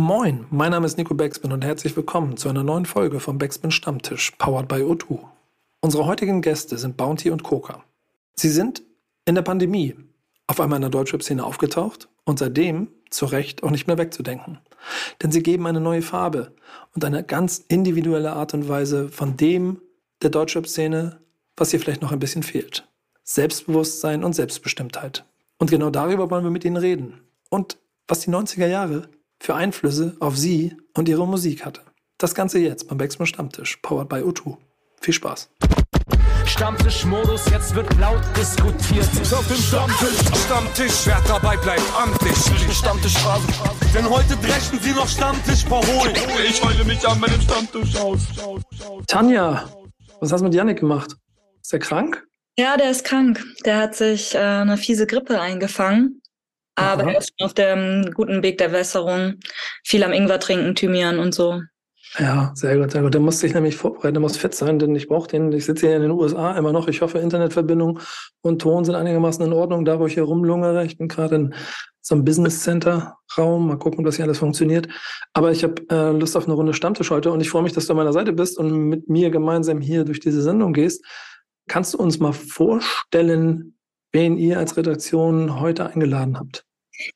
Moin, mein Name ist Nico Beckspin und herzlich willkommen zu einer neuen Folge vom Beckspin Stammtisch, powered by O2. Unsere heutigen Gäste sind Bounty und Coca. Sie sind in der Pandemie auf einmal in der Deutschrap-Szene aufgetaucht und seitdem zu Recht auch nicht mehr wegzudenken. Denn sie geben eine neue Farbe und eine ganz individuelle Art und Weise von dem der Deutschrap-Szene, was ihr vielleicht noch ein bisschen fehlt. Selbstbewusstsein und Selbstbestimmtheit. Und genau darüber wollen wir mit Ihnen reden. Und was die 90er Jahre für Einflüsse auf Sie und Ihre Musik hatte. Das Ganze jetzt beim Backspin Stammtisch, powered by O2. Viel Spaß. Stammtischmodus, jetzt wird laut diskutiert. Auf dem Stammtisch, Stammtisch, wer dabei bleibt, am Tisch. Stammtischphase. Denn heute brechen sie noch Stammtisch verholen. Ich heule mich an meinem Stammtisch aus. Tanja, was hast du mit Yannick gemacht? Ist er krank? Ja, der ist krank. Der hat sich äh, eine fiese Grippe eingefangen. Aber Aha. er ist schon auf dem guten Weg der Besserung. Viel am Ingwer trinken, Thymian und so. Ja, sehr gut, sehr gut. Der muss sich nämlich vorbereiten, der muss fit sein, denn ich brauche den. Ich sitze hier in den USA immer noch. Ich hoffe, Internetverbindung und Ton sind einigermaßen in Ordnung, da wo ich hier rumlungere. Ich bin gerade in so einem Business Center Raum. Mal gucken, ob das hier alles funktioniert. Aber ich habe äh, Lust auf eine Runde Stammtisch heute und ich freue mich, dass du an meiner Seite bist und mit mir gemeinsam hier durch diese Sendung gehst. Kannst du uns mal vorstellen, wen ihr als Redaktion heute eingeladen habt?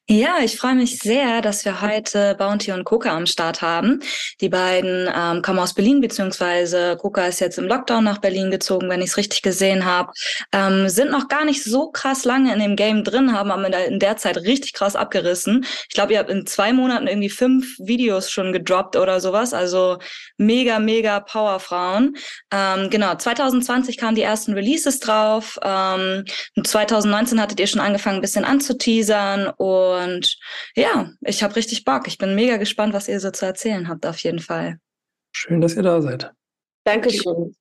Ja, ich freue mich sehr, dass wir heute Bounty und Coca am Start haben. Die beiden ähm, kommen aus Berlin, beziehungsweise Coca ist jetzt im Lockdown nach Berlin gezogen, wenn ich es richtig gesehen habe. Ähm, sind noch gar nicht so krass lange in dem Game drin, haben aber in der- Zeit richtig krass abgerissen. Ich glaube, ihr habt in zwei Monaten irgendwie fünf Videos schon gedroppt oder sowas. Also mega, mega Powerfrauen. Ähm, genau, 2020 kamen die ersten Releases drauf. Ähm, und 2019 hattet ihr schon angefangen, ein bisschen anzuteasern. Und ja, ich habe richtig Bock. Ich bin mega gespannt, was ihr so zu erzählen habt, auf jeden Fall. Schön, dass ihr da seid. Dankeschön.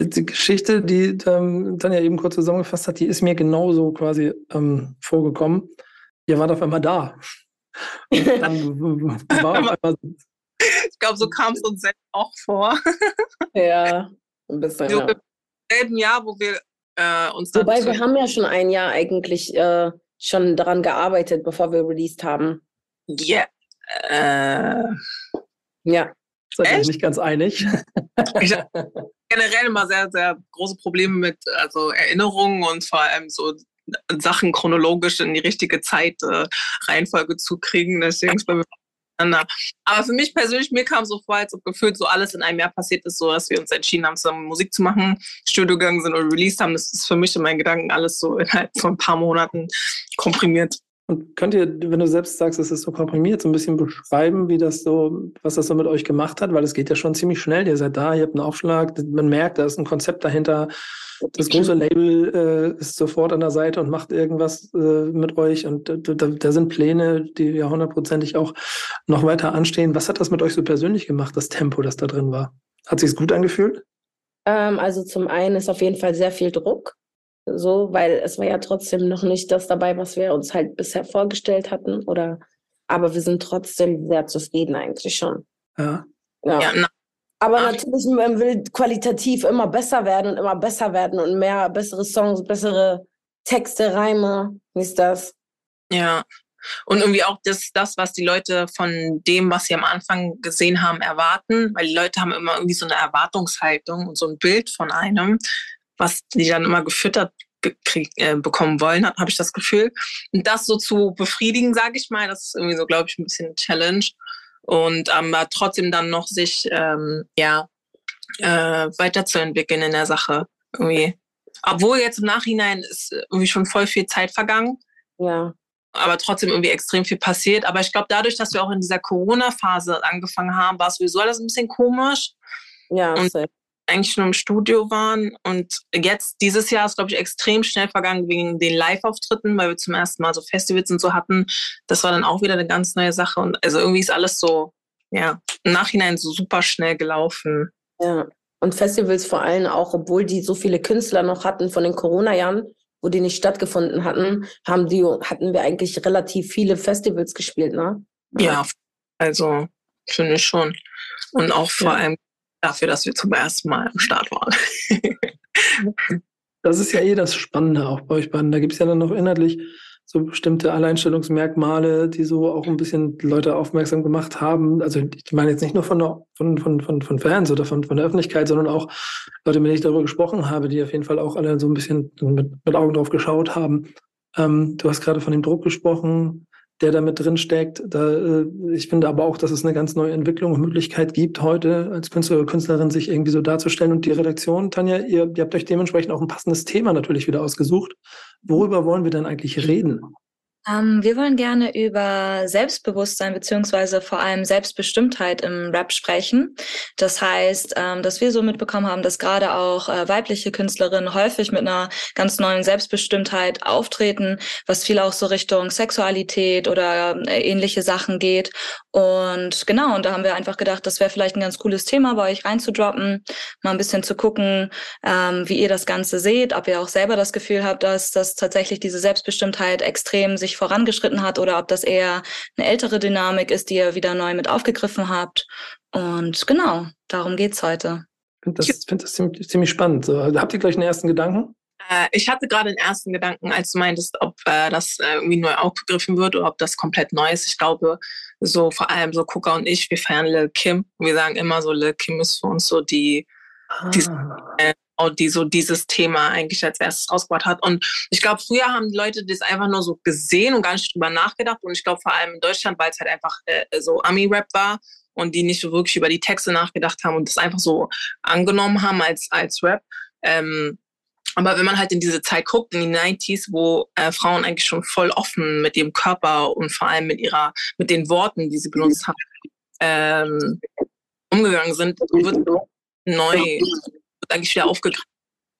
Die Geschichte, die ähm, Tanja eben kurz zusammengefasst hat, die ist mir genauso quasi ähm, vorgekommen. Ihr wart auf einmal da. Und dann war auf einmal, Ich glaube, so kam es uns selbst auch vor. Ja, ein bisschen. So Ja. im selben Jahr, wo wir äh, uns dann Wobei wir haben ja schon ein Jahr eigentlich äh, schon daran gearbeitet, bevor wir released haben. Yeah. Äh, Ja. seid ihr euch Echt? nicht ganz einig. ich habe generell immer sehr, sehr große Probleme mit also Erinnerungen und vor allem so Sachen chronologisch in die richtige Zeit äh, Reihenfolge zu kriegen. Deswegen ist bei mir. Aber für mich persönlich, mir kam so vor, als ob gefühlt so alles in einem Jahr passiert ist, so dass wir uns entschieden haben, zusammen Musik zu machen, Studio gegangen sind und released haben. Das ist für mich in meinen Gedanken alles so innerhalb von ein paar Monaten komprimiert. Und könnt ihr, wenn du selbst sagst, es ist so komprimiert, so ein bisschen beschreiben, wie das so, was das so mit euch gemacht hat? Weil es geht ja schon ziemlich schnell. Ihr seid da, ihr habt einen Aufschlag, man merkt, da ist ein Konzept dahinter. Das große Label äh, ist sofort an der Seite und macht irgendwas äh, mit euch. Und da, da sind Pläne, die ja hundertprozentig auch noch weiter anstehen. Was hat das mit euch so persönlich gemacht, das Tempo, das da drin war? Hat sich's gut angefühlt? Ähm, also zum einen ist auf jeden Fall sehr viel Druck. So, weil es war ja trotzdem noch nicht das dabei, was wir uns halt bisher vorgestellt hatten. Oder aber wir sind trotzdem sehr zufrieden eigentlich schon. Ja. Ja. Ja, na, Aber Ach. natürlich, man will qualitativ immer besser werden und immer besser werden und mehr bessere Songs, bessere Texte, Reime, wie ist das? Ja. Und irgendwie auch das, das, was die Leute von dem, was sie am Anfang gesehen haben, erwarten. Weil die Leute haben immer irgendwie so eine Erwartungshaltung und so ein Bild von einem, was die dann immer gefüttert gekrieg, äh, bekommen wollen, habe ich das Gefühl. Und das so zu befriedigen, sage ich mal, das ist irgendwie so, glaube ich, ein bisschen Challenge. Und aber trotzdem dann noch sich ähm, ja äh, weiterzuentwickeln in der Sache. Irgendwie. Obwohl jetzt im Nachhinein ist irgendwie schon voll viel Zeit vergangen Ja. aber trotzdem irgendwie extrem viel passiert. Aber ich glaube, dadurch, dass wir auch in dieser Corona-Phase angefangen haben, war sowieso alles ein bisschen komisch. Ja, Und- safe. Eigentlich schon im Studio waren. Und jetzt, dieses Jahr ist, glaube ich, extrem schnell vergangen wegen den Live-Auftritten, weil wir zum ersten Mal so Festivals und so hatten. Das war dann auch wieder eine ganz neue Sache. Und also irgendwie ist alles so, ja, im Nachhinein so super schnell gelaufen. Ja. Und Festivals vor allem auch, obwohl die so viele Künstler noch hatten von den Corona-Jahren, wo die nicht stattgefunden hatten, haben die, hatten wir eigentlich relativ viele Festivals gespielt, ne? Ja, also finde ich schon. Und auch vor Ja. allem dafür, dass wir zum ersten Mal am Start waren. Das ist ja eh das Spannende auch bei euch beiden. Da gibt es ja dann noch inhaltlich so bestimmte Alleinstellungsmerkmale, die so auch ein bisschen Leute aufmerksam gemacht haben. Also ich meine jetzt nicht nur von, von, von, von, von Fans oder von, von der Öffentlichkeit, sondern auch Leute, mit denen ich darüber gesprochen habe, die auf jeden Fall auch alle so ein bisschen mit, mit Augen drauf geschaut haben. Ähm, du hast gerade von dem Druck gesprochen, der da mit drin steckt. Da, äh, ich finde aber auch, dass es eine ganz neue Entwicklung und Möglichkeit gibt, heute als Künstler oder Künstlerin sich irgendwie so darzustellen. Und die Redaktion, Tanja, ihr, ihr habt euch dementsprechend auch ein passendes Thema natürlich wieder ausgesucht. Worüber wollen wir denn eigentlich reden? Ähm, wir wollen gerne über Selbstbewusstsein beziehungsweise vor allem Selbstbestimmtheit im Rap sprechen. Das heißt, ähm, dass wir so mitbekommen haben, dass gerade auch äh, weibliche Künstlerinnen häufig mit einer ganz neuen Selbstbestimmtheit auftreten, was viel auch so Richtung Sexualität oder äh, ähnliche Sachen geht. Und genau, und da haben wir einfach gedacht, das wäre vielleicht ein ganz cooles Thema bei euch reinzudroppen, mal ein bisschen zu gucken, ähm, wie ihr das Ganze seht, ob ihr auch selber das Gefühl habt, dass, dass tatsächlich diese Selbstbestimmtheit extrem sich vorangeschritten hat oder ob das eher eine ältere Dynamik ist, die ihr wieder neu mit aufgegriffen habt. Und genau, darum geht's heute. Ich finde das, find das ziemlich, ziemlich spannend. So, habt ihr gleich einen ersten Gedanken? Äh, ich hatte gerade den ersten Gedanken, als du meintest, ob äh, das äh, irgendwie neu aufgegriffen wird oder ob das komplett neu ist. Ich glaube, so vor allem so Kuka und ich, wir feiern Lil Kim. Wir sagen immer so, Lil Kim ist für uns so die, ah. die äh, die so dieses Thema eigentlich als erstes rausgebracht hat. Und ich glaube, früher haben die Leute das einfach nur so gesehen und gar nicht drüber nachgedacht. Und ich glaube, vor allem in Deutschland, weil es halt einfach äh, so Ami-Rap war und die nicht so wirklich über die Texte nachgedacht haben und das einfach so angenommen haben als, als Rap. Ähm, aber wenn man halt in diese Zeit guckt, in die 90s, wo äh, Frauen eigentlich schon voll offen mit ihrem Körper und vor allem mit ihrer, mit den Worten, die sie benutzt haben, ähm, umgegangen sind, wird neu eigentlich wieder aufgegriffen.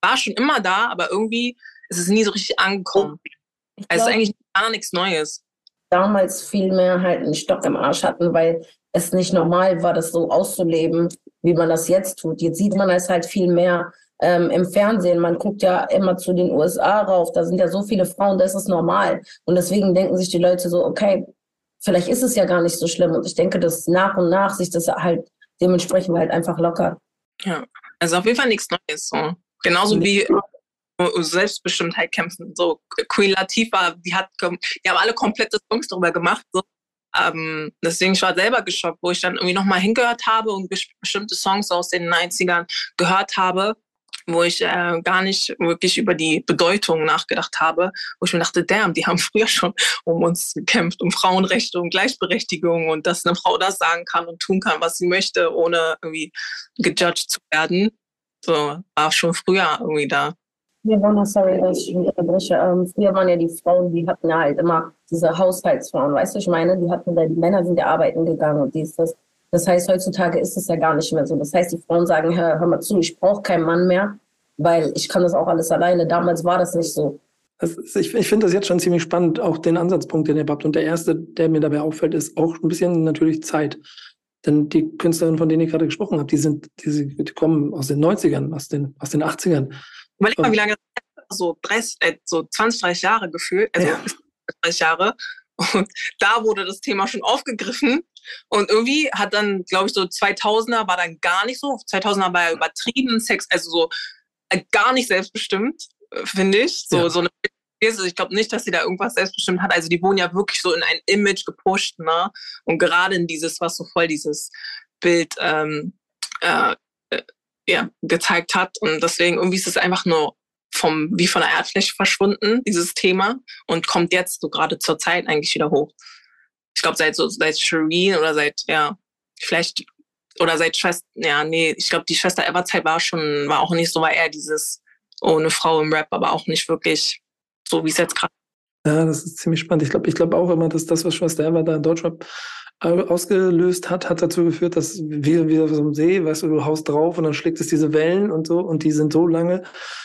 War schon immer da, aber irgendwie ist es nie so richtig angekommen. Glaub, also es ist eigentlich gar nichts Neues. Damals viel mehr halt einen Stock im Arsch hatten, weil es nicht normal war, das so auszuleben, wie man das jetzt tut. Jetzt sieht man es halt viel mehr ähm, im Fernsehen. Man guckt ja immer zu den USA rauf. Da sind ja so viele Frauen, das ist normal. Und deswegen denken sich die Leute so, okay, vielleicht ist es ja gar nicht so schlimm. Und ich denke, dass nach und nach sich das halt dementsprechend halt einfach lockert. Ja, also auf jeden Fall nichts Neues. So. Genauso wie Selbstbestimmtheit kämpfen. So Queen Latifah, die hat, die haben alle komplette Songs darüber gemacht. So. Ähm, deswegen ich war selber geschockt, wo ich dann irgendwie nochmal hingehört habe und bestimmte Songs aus den 90ern gehört habe, wo ich äh, gar nicht wirklich über die Bedeutung nachgedacht habe, wo ich mir dachte, damn, die haben früher schon um uns gekämpft, um Frauenrechte, um Gleichberechtigung und dass eine Frau das sagen kann und tun kann, was sie möchte, ohne irgendwie gejudged zu werden. So, war schon früher irgendwie da. Wir waren, sorry, dass ich unterbreche. Ähm, früher waren ja die Frauen, die hatten ja halt immer diese Haushaltsfrauen, weißt du, ich meine, die hatten da, die Männer sind ja arbeiten gegangen und dies, das. Das heißt, heutzutage ist es ja gar nicht mehr so. Das heißt, die Frauen sagen, hör, hör mal zu, ich brauche keinen Mann mehr, weil ich kann das auch alles alleine. Damals war das nicht so. Ist, ich, ich finde das jetzt schon ziemlich spannend, auch den Ansatzpunkt, den ihr habt. Und der erste, der mir dabei auffällt, ist auch ein bisschen natürlich Zeit. Denn die Künstlerinnen, von denen ich gerade gesprochen habe, die sind, die, die kommen aus den 90ern, aus den, aus den 80ern. Überleg mal, wie lange so 30, äh, so 20, 30 Jahre gefühlt, also ja. 30 Jahre. Und da wurde das Thema schon aufgegriffen. Und irgendwie hat dann, glaube ich, so 2000er war dann gar nicht so. 2000er war ja übertrieben Sex, also so äh, gar nicht selbstbestimmt, äh, finde ich. So, ja. so eine ich glaube nicht, dass sie da irgendwas selbstbestimmt hat. Also die wurden ja wirklich so in ein Image gepusht, ne? Und gerade in dieses, was so voll dieses Bild ähm, äh, äh, ja, gezeigt hat. Und deswegen irgendwie ist es einfach nur vom, wie von der Erdfläche verschwunden, dieses Thema, und kommt jetzt so gerade zur Zeit eigentlich wieder hoch. Ich glaube, seit so, seit Shireen oder seit, ja, vielleicht, oder seit Schwester, ja, nee, ich glaube, die Schwester Everzeit war schon, war auch nicht so, war eher dieses, oh, eine Frau im Rap, aber auch nicht wirklich so, wie es jetzt gerade ja, das ist ziemlich spannend. Ich glaube ich glaube auch immer, dass das, was Schwester Eva da in Deutschrap ausgelöst hat, hat dazu geführt, dass wir wieder so im See, weißt du, du haust drauf und dann schlägt es diese Wellen und so und die sind so lange,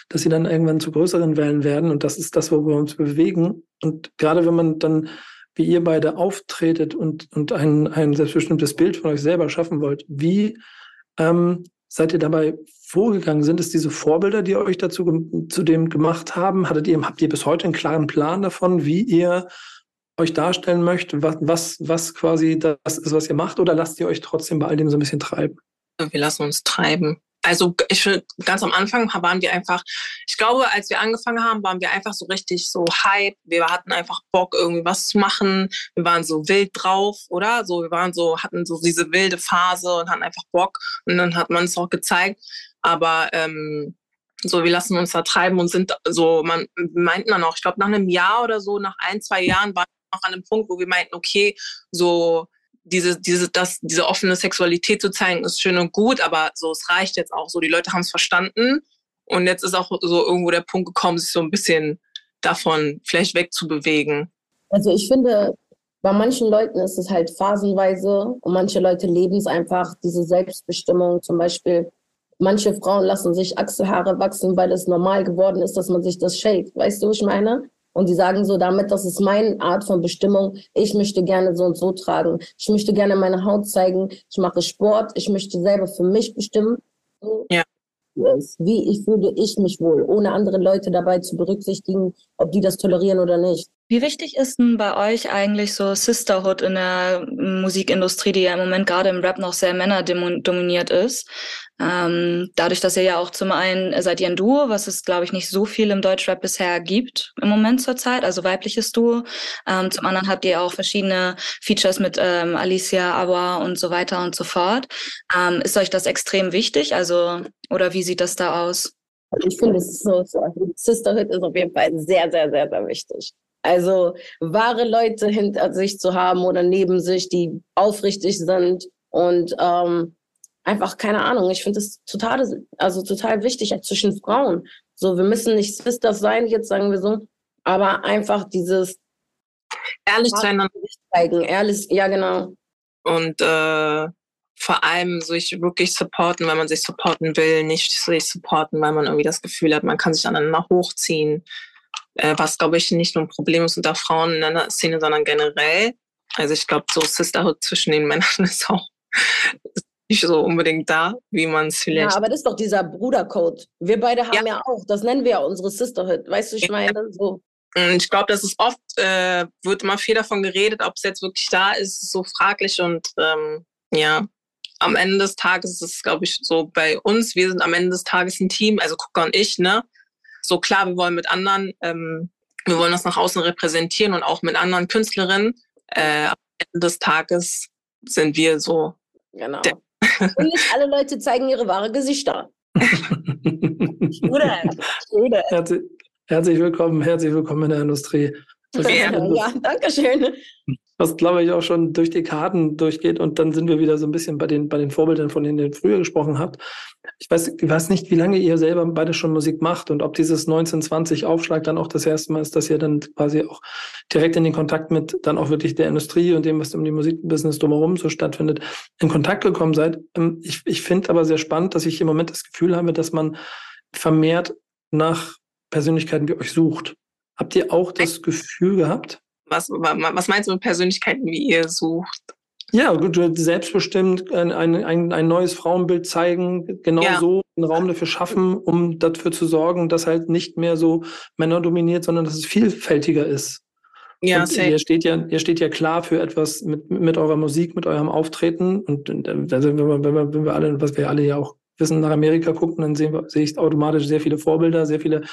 dass sie dann irgendwann zu größeren Wellen werden und das ist das, wo wir uns bewegen. Und gerade wenn man dann, wie ihr beide auftretet und, und ein, ein selbstbestimmtes Bild von euch selber schaffen wollt, wie ähm, seid ihr dabei vorgegangen? Sind es diese Vorbilder, die euch dazu zu dem gemacht haben? Hattet ihr, habt ihr bis heute einen klaren Plan davon, wie ihr euch darstellen möchte, was, was, was quasi das ist, was ihr macht, oder lasst ihr euch trotzdem bei all dem so ein bisschen treiben? Wir lassen uns treiben. Also ich ganz am Anfang waren wir einfach, ich glaube, als wir angefangen haben, waren wir einfach so richtig so hype. Wir hatten einfach Bock, irgendwie was zu machen. Wir waren so wild drauf, oder? So, wir waren so, hatten so diese wilde Phase und hatten einfach Bock. Und dann hat man es auch gezeigt. Aber ähm, so, wir lassen uns da treiben und sind so, man meinten dann auch, ich glaube, nach einem Jahr oder so, nach ein, zwei Jahren waren wir noch an einem Punkt, wo wir meinten, okay, so diese, diese, das, diese offene Sexualität zu zeigen, ist schön und gut, aber so, es reicht jetzt auch so. Die Leute haben es verstanden. Und jetzt ist auch so irgendwo der Punkt gekommen, sich so ein bisschen davon vielleicht wegzubewegen. Also ich finde, bei manchen Leuten ist es halt phasenweise und manche Leute leben es einfach, diese Selbstbestimmung. Zum Beispiel, manche Frauen lassen sich Achselhaare wachsen, weil es normal geworden ist, dass man sich das shake. Weißt du, was ich meine? Und die sagen so damit, das ist meine Art von Bestimmung. Ich möchte gerne so und so tragen. Ich möchte gerne meine Haut zeigen. Ich mache Sport. Ich möchte selber für mich bestimmen. Ja. Wie ich fühle ich mich wohl, ohne andere Leute dabei zu berücksichtigen, ob die das tolerieren oder nicht. Wie wichtig ist denn bei euch eigentlich so Sisterhood in der Musikindustrie, die ja im Moment gerade im Rap noch sehr männerdominiert ist? Ähm, dadurch, dass ihr ja auch zum einen seid ihr ein Duo, was es, glaube ich, nicht so viel im Deutschrap bisher gibt im Moment zur Zeit, also weibliches Duo. Ähm, zum anderen habt ihr auch verschiedene Features mit ähm, Alicia, Awa und so weiter und so fort. Ähm, ist euch das extrem wichtig? Also, oder wie sieht das da aus? Ich finde, so, so, Sisterhood ist auf jeden Fall sehr, sehr, sehr, sehr wichtig. Also wahre Leute hinter sich zu haben oder neben sich, die aufrichtig sind und ähm, einfach keine Ahnung. Ich finde es total, also total wichtig zwischen Frauen. So, wir müssen nicht Sisters sein, jetzt sagen wir so, aber einfach dieses ehrlich zueinander zeigen, ehrlich, ja genau. Und äh, vor allem sich wirklich supporten, wenn man sich supporten will, nicht sich supporten, weil man irgendwie das Gefühl hat, man kann sich aneinander hochziehen äh, was, glaube ich, nicht nur ein Problem ist unter Frauen in der Szene, sondern generell. Also ich glaube, so Sisterhood zwischen den Männern ist auch nicht so unbedingt da, wie man es vielleicht. Ja, aber das ist doch dieser Brudercode. Wir beide haben ja. ja, auch, das nennen wir ja unsere Sisterhood. Weißt du, ich meine, so. Ich glaube, das ist oft, äh, wird immer viel davon geredet, ob es jetzt wirklich da ist, so fraglich und ähm, ja, am Ende des Tages ist es, glaube ich, so bei uns, wir sind am Ende des Tages ein Team, also Gucker und ich, ne? So klar, wir wollen mit anderen, ähm, wir wollen das nach außen repräsentieren und auch mit anderen Künstlerinnen. Äh, am Ende des Tages sind wir so. Genau. Und nicht alle Leute zeigen ihre wahre Gesichter. Oder? Oder? Herzlich, herzlich willkommen, herzlich willkommen in der Industrie. Ja, ja, danke schön was glaube ich auch schon durch die Karten durchgeht und dann sind wir wieder so ein bisschen bei den, bei den Vorbildern, von denen ihr früher gesprochen habt. Ich weiß, ich weiß nicht, wie lange ihr selber beide schon Musik macht und ob dieses 1920 Aufschlag dann auch das erste Mal ist, dass ihr dann quasi auch direkt in den Kontakt mit dann auch wirklich der Industrie und dem, was um die Musikbusiness drumherum so stattfindet, in Kontakt gekommen seid. Ähm, ich, ich finde aber sehr spannend, dass ich im Moment das Gefühl habe, dass man vermehrt nach Persönlichkeiten wie euch sucht. Habt ihr auch das Gefühl gehabt? Was, was meinst du mit Persönlichkeiten, wie ihr sucht? Ja, gut, selbstbestimmt ein, ein, ein neues Frauenbild zeigen, genau ja. so einen Raum dafür schaffen, um dafür zu sorgen, dass halt nicht mehr so Männer dominiert, sondern dass es vielfältiger ist. Ja, und ihr steht ja, ihr steht ja klar für etwas mit, mit eurer Musik, mit eurem Auftreten. Und also wenn, wir, wenn, wir, wenn wir alle, was wir alle ja auch wissen, nach Amerika gucken, dann sehen wir, sehe ich automatisch sehr viele Vorbilder, sehr viele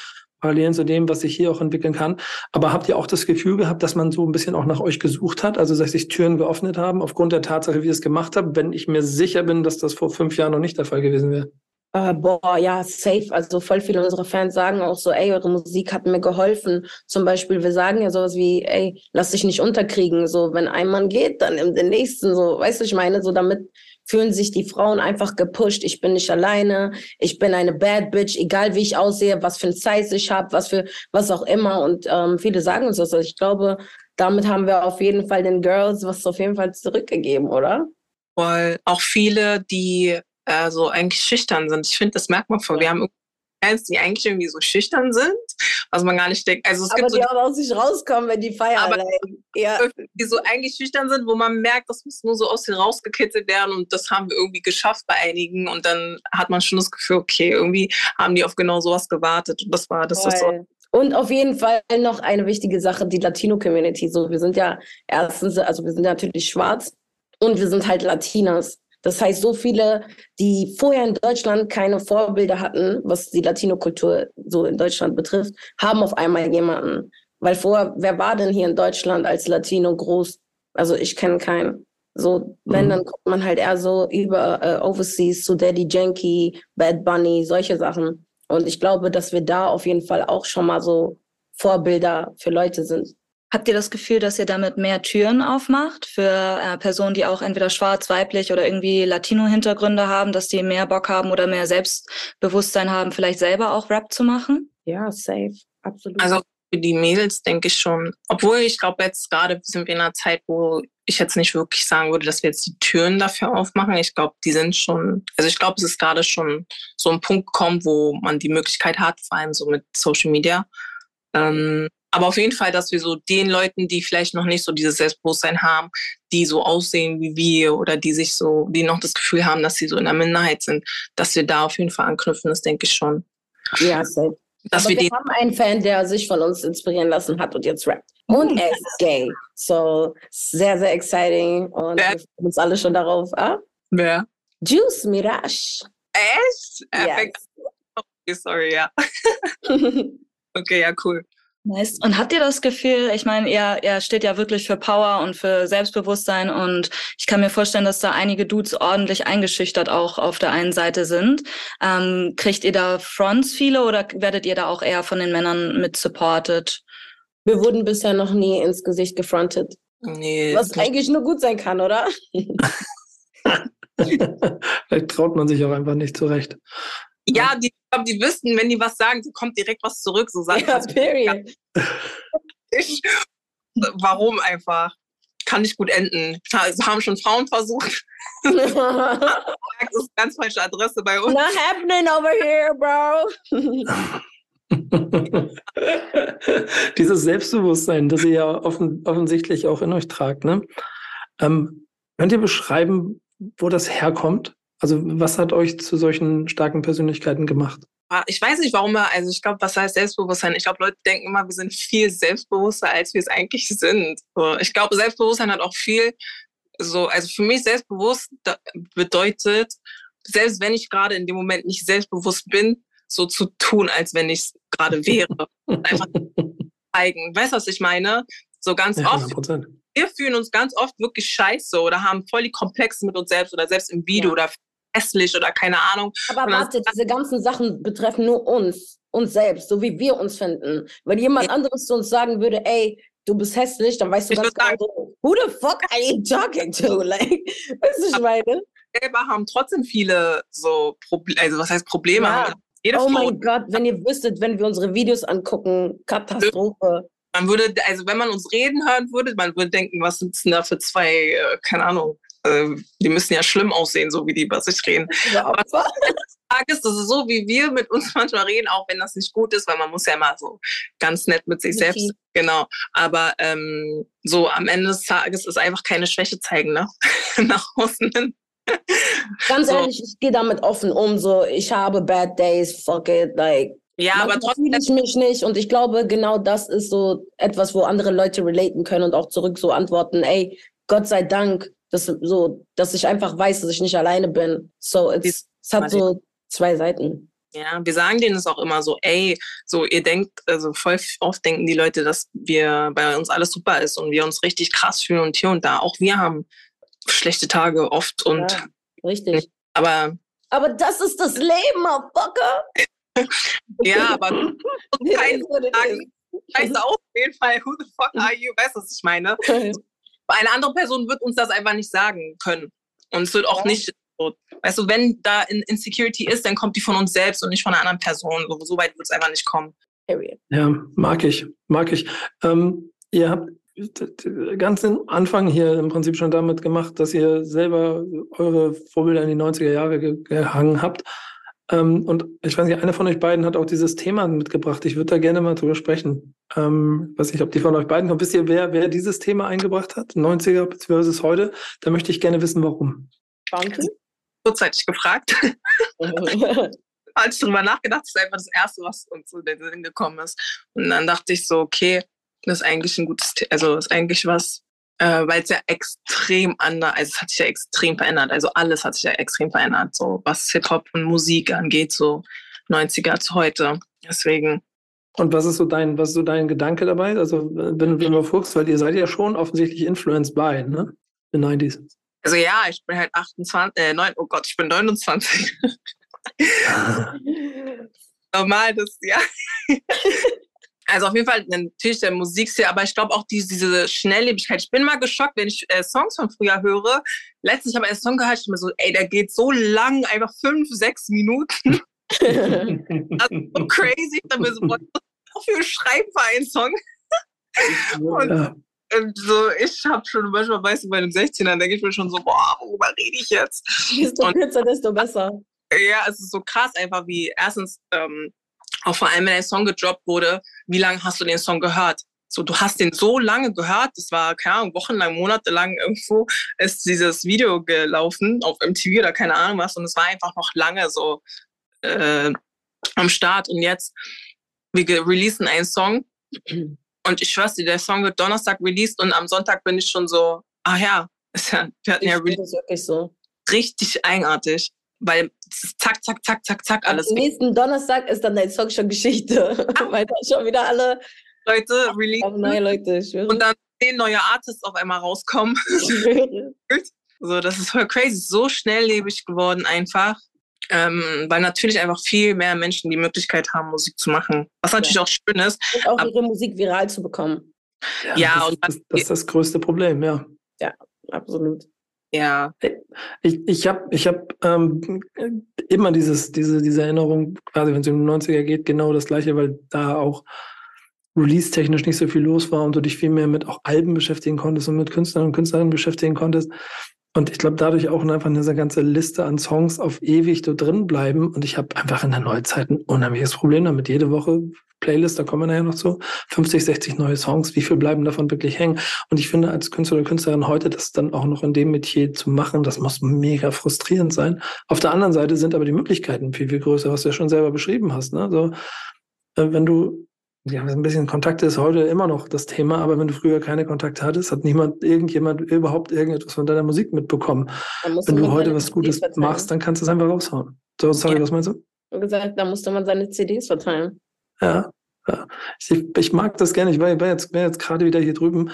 Parallelen zu dem, was sich hier auch entwickeln kann. Aber habt ihr auch das Gefühl gehabt, dass man so ein bisschen auch nach euch gesucht hat, also dass sich Türen geöffnet haben, aufgrund der Tatsache, wie ihr es gemacht habt, wenn ich mir sicher bin, dass das vor fünf Jahren noch nicht der Fall gewesen wäre? Uh, boah, ja, safe. Also voll viele unserer Fans sagen auch so, ey, eure Musik hat mir geholfen. Zum Beispiel, wir sagen ja sowas wie, ey, lass dich nicht unterkriegen. So, wenn ein Mann geht, dann im den nächsten. So, weißt du, ich meine, so damit fühlen sich die Frauen einfach gepusht. Ich bin nicht alleine, ich bin eine Bad Bitch, egal wie ich aussehe, was für ein Size ich habe, was für was auch immer. Und ähm, viele sagen uns das. Also ich glaube, damit haben wir auf jeden Fall den Girls was auf jeden Fall zurückgegeben, oder? Weil auch viele, die äh, so eigentlich schüchtern sind. Ich finde, das merkt man voll. Wir haben Fans, die eigentlich irgendwie so schüchtern sind, was man gar nicht denkt. Also es aber gibt die so, auch aus sich rauskommen, wenn die feiern. Aber ja. Die so eigentlich schüchtern sind, wo man merkt, das muss nur so aus dir rausgekitzelt werden und das haben wir irgendwie geschafft bei einigen und dann hat man schon das Gefühl, okay, irgendwie haben die auf genau sowas gewartet und das war, das ist so. Und auf jeden Fall noch eine wichtige Sache, die Latino-Community. So, wir sind ja erstens, also wir sind natürlich schwarz und wir sind halt Latinas. Das heißt, so viele, die vorher in Deutschland keine Vorbilder hatten, was die Latino-Kultur so in Deutschland betrifft, haben auf einmal jemanden. Weil vorher, wer war denn hier in Deutschland als Latino groß? Also ich kenne keinen. So, wenn, mhm. dann guckt man halt eher so über äh, Overseas zu Daddy Yankee, Bad Bunny, solche Sachen. Und ich glaube, dass wir da auf jeden Fall auch schon mal so Vorbilder für Leute sind. Habt ihr das Gefühl, dass ihr damit mehr Türen aufmacht für äh, Personen, die auch entweder schwarz, weiblich oder irgendwie Latino-Hintergründe haben, dass die mehr Bock haben oder mehr Selbstbewusstsein haben, vielleicht selber auch Rap zu machen? Ja, safe, absolut. Also für die Mädels denke ich schon. Obwohl ich glaube, jetzt gerade sind wir in einer Zeit, wo ich jetzt nicht wirklich sagen würde, dass wir jetzt die Türen dafür aufmachen. Ich glaube, die sind schon, also ich glaube, es ist gerade schon so ein Punkt gekommen, wo man die Möglichkeit hat, vor allem so mit Social Media. Ähm, aber auf jeden Fall, dass wir so den Leuten, die vielleicht noch nicht so dieses Selbstbewusstsein haben, die so aussehen wie wir oder die sich so, die noch das Gefühl haben, dass sie so in der Minderheit sind, dass wir da auf jeden Fall anknüpfen, das denke ich schon. Ja, safe. Dass Aber wir, wir haben einen Fan, der sich von uns inspirieren lassen hat und jetzt rappt. Und er ist gay. So, sehr, sehr exciting. Und Wer? wir freuen uns alle schon darauf ab. Wer? Juice Mirage. Echt? Yes. Okay, sorry, ja. okay, ja, cool. Nice. Und habt ihr das Gefühl, ich meine, ihr, ihr steht ja wirklich für Power und für Selbstbewusstsein und ich kann mir vorstellen, dass da einige Dudes ordentlich eingeschüchtert auch auf der einen Seite sind. Ähm, kriegt ihr da Fronts viele oder werdet ihr da auch eher von den Männern mit supported? Wir wurden bisher noch nie ins Gesicht gefrontet. Nee. Was eigentlich nur gut sein kann, oder? Vielleicht traut man sich auch einfach nicht zurecht. Ja, die, die wissen, wenn die was sagen, kommt direkt was zurück. So sagt ja, period. Ich, warum einfach? Kann nicht gut enden. Haben schon Frauen versucht. das ist ganz falsche Adresse bei uns. Not happening over here, bro. Dieses Selbstbewusstsein, das ihr ja offen, offensichtlich auch in euch tragt, ne? Ähm, könnt ihr beschreiben, wo das herkommt? Also was hat euch zu solchen starken Persönlichkeiten gemacht? Ah, ich weiß nicht, warum wir, also ich glaube, was heißt Selbstbewusstsein? Ich glaube, Leute denken immer, wir sind viel selbstbewusster, als wir es eigentlich sind. Ich glaube, Selbstbewusstsein hat auch viel, so, also für mich selbstbewusst bedeutet, selbst wenn ich gerade in dem Moment nicht selbstbewusst bin, so zu tun, als wenn ich es gerade wäre. Einfach zeigen. Weißt du, was ich meine? So ganz ja, oft. 100%. Wir fühlen uns ganz oft wirklich scheiße oder haben voll die Komplexe mit uns selbst oder selbst im Video ja. oder hässlich oder keine Ahnung. Aber warte, diese ganzen Sachen betreffen nur uns, uns selbst, so wie wir uns finden. Wenn jemand ja. anderes zu uns sagen würde, ey, du bist hässlich, dann weißt du ich ganz genau, who the fuck are you talking to? Like, weißt du, ich meine? Selber haben trotzdem viele so Probleme, also was heißt Probleme? Ja. Jede oh mein Gott, wenn ihr wüsstet, wenn wir unsere Videos angucken, Katastrophe. Man würde, also wenn man uns reden hören würde, man würde denken, was sind denn da für zwei, äh, keine Ahnung, äh, die müssen ja schlimm aussehen, so wie die über sich reden. Ja, aber ist, das ist so, wie wir mit uns manchmal reden, auch wenn das nicht gut ist, weil man muss ja immer so ganz nett mit sich selbst, okay. genau. Aber ähm, so am Ende des Tages ist einfach keine Schwäche zeigen, ne? Nach außen hin. Ganz so. ehrlich, ich gehe damit offen um, so ich habe bad days, fuck it, like ja, aber trotzdem fühle ich mich nicht und ich glaube, genau das ist so etwas, wo andere Leute relaten können und auch zurück so antworten, ey, Gott sei Dank, dass, so, dass ich einfach weiß, dass ich nicht alleine bin. So, es hat so zwei Seiten. Ja, wir sagen denen es auch immer so, ey, so ihr denkt, also voll oft denken die Leute, dass wir bei uns alles super ist und wir uns richtig krass fühlen und hier und da. Auch wir haben schlechte Tage oft und ja, richtig. Aber aber das ist das Leben, Motherfucker. ja, aber kein sagen, scheiße auf jeden Fall, who the fuck are you? Weißt du, was ich meine? eine andere Person wird uns das einfach nicht sagen können. Und es wird auch ja. nicht so, weißt du, wenn da Insecurity ist, dann kommt die von uns selbst und nicht von einer anderen Person. So, so weit wird es einfach nicht kommen. Ja, mag ich, mag ich. Ähm, ihr habt ganz am Anfang hier im Prinzip schon damit gemacht, dass ihr selber eure Vorbilder in die 90er Jahre gehangen habt. Ähm, und ich weiß nicht, einer von euch beiden hat auch dieses Thema mitgebracht. Ich würde da gerne mal drüber sprechen. Ähm, weiß nicht, ob die von euch beiden kommt. Wisst ihr, wer, wer dieses Thema eingebracht hat? 90er bzw. heute? Da möchte ich gerne wissen, warum. Bounty? Kurzzeitig gefragt. Als ich drüber nachgedacht, ist einfach das Erste, was uns so in den Sinn gekommen ist. Und dann dachte ich so, okay, das ist eigentlich ein gutes, also ist eigentlich was, äh, weil es ja extrem anders, also es hat sich ja extrem verändert. Also alles hat sich ja extrem verändert, so was Hip-Hop und Musik angeht, so 90er zu heute. Deswegen. Und was ist so dein, was ist so dein Gedanke dabei? Also, wenn, wenn du guckst, weil ihr seid ja schon offensichtlich influenced by, ne? The 90s. Also ja, ich bin halt 28, äh, 9, oh Gott, ich bin 29. Normal, das, ja. also auf jeden Fall natürlich der Musikstil, aber ich glaube auch die, diese Schnelllebigkeit. Ich bin mal geschockt, wenn ich äh, Songs von früher höre. Letztens habe ich einen Song gehört, ich mir so, ey, der geht so lang, einfach fünf, sechs Minuten. also so crazy. Ich mir so, was dafür schreiben für einen Song? und, und, so, ich habe schon manchmal, weißt du, bei einem 16er denke ich mir schon so, boah, worüber rede ich jetzt? Desto kürzer, desto besser. Ja, es ist so krass einfach, wie erstens, ähm, auch vor allem, wenn der Song gedroppt wurde, wie lange hast du den Song gehört? So, du hast den so lange gehört, das war, keine Ahnung, wochenlang, monatelang irgendwo ist dieses Video gelaufen auf MTV oder keine Ahnung was und es war einfach noch lange so äh, am Start und jetzt, wir releasen einen Song und ich schwör's dir, der Song wird Donnerstag released und am Sonntag bin ich schon so, ah ja, wir hatten ja wirklich so. richtig eigenartig weil zack, zack, zack, zack, zack, alles. Am nächsten Donnerstag ist dann dein Song schon Geschichte, weil da schon wieder alle Leute release. Neue Leute, ich schwöre. Und dann zehn neue Artists auf einmal rauskommen. so, das ist voll crazy, so schnelllebig geworden einfach. Ähm, weil natürlich einfach viel mehr Menschen die Möglichkeit haben, Musik zu machen. Was natürlich ja. auch schön ist. Und auch ihre Musik viral zu bekommen. Ja, ja das, und das, das ist das größte Problem, ja. Ja, absolut. Ja. Ich, ich habe ich hab, ähm, immer dieses, diese, diese Erinnerung, quasi wenn es um die 90er geht, genau das gleiche, weil da auch release-technisch nicht so viel los war und du dich viel mehr mit auch Alben beschäftigen konntest und mit Künstlern und Künstlerinnen beschäftigen konntest. Und ich glaube, dadurch auch einfach diese ganze Liste an Songs auf ewig da drin bleiben. Und ich habe einfach in der Neuzeit ein unheimliches Problem damit. Jede Woche Playlist, da kommen wir nachher noch zu, 50, 60 neue Songs. Wie viel bleiben davon wirklich hängen? Und ich finde, als Künstler oder Künstlerin heute das dann auch noch in dem Metier zu machen, das muss mega frustrierend sein. Auf der anderen Seite sind aber die Möglichkeiten viel, viel größer, was du ja schon selber beschrieben hast. Ne? Also, wenn du ja, ein bisschen Kontakte ist heute immer noch das Thema, aber wenn du früher keine Kontakte hattest, hat niemand, irgendjemand überhaupt irgendetwas von deiner Musik mitbekommen. Wenn du heute was Gutes machst, dann kannst du es einfach raushauen. So, sorry, ja. was meinst du? Und gesagt, da musste man seine CDs verteilen. Ja, ja. Ich, ich, mag das gerne. Ich war, war jetzt, jetzt gerade wieder hier drüben,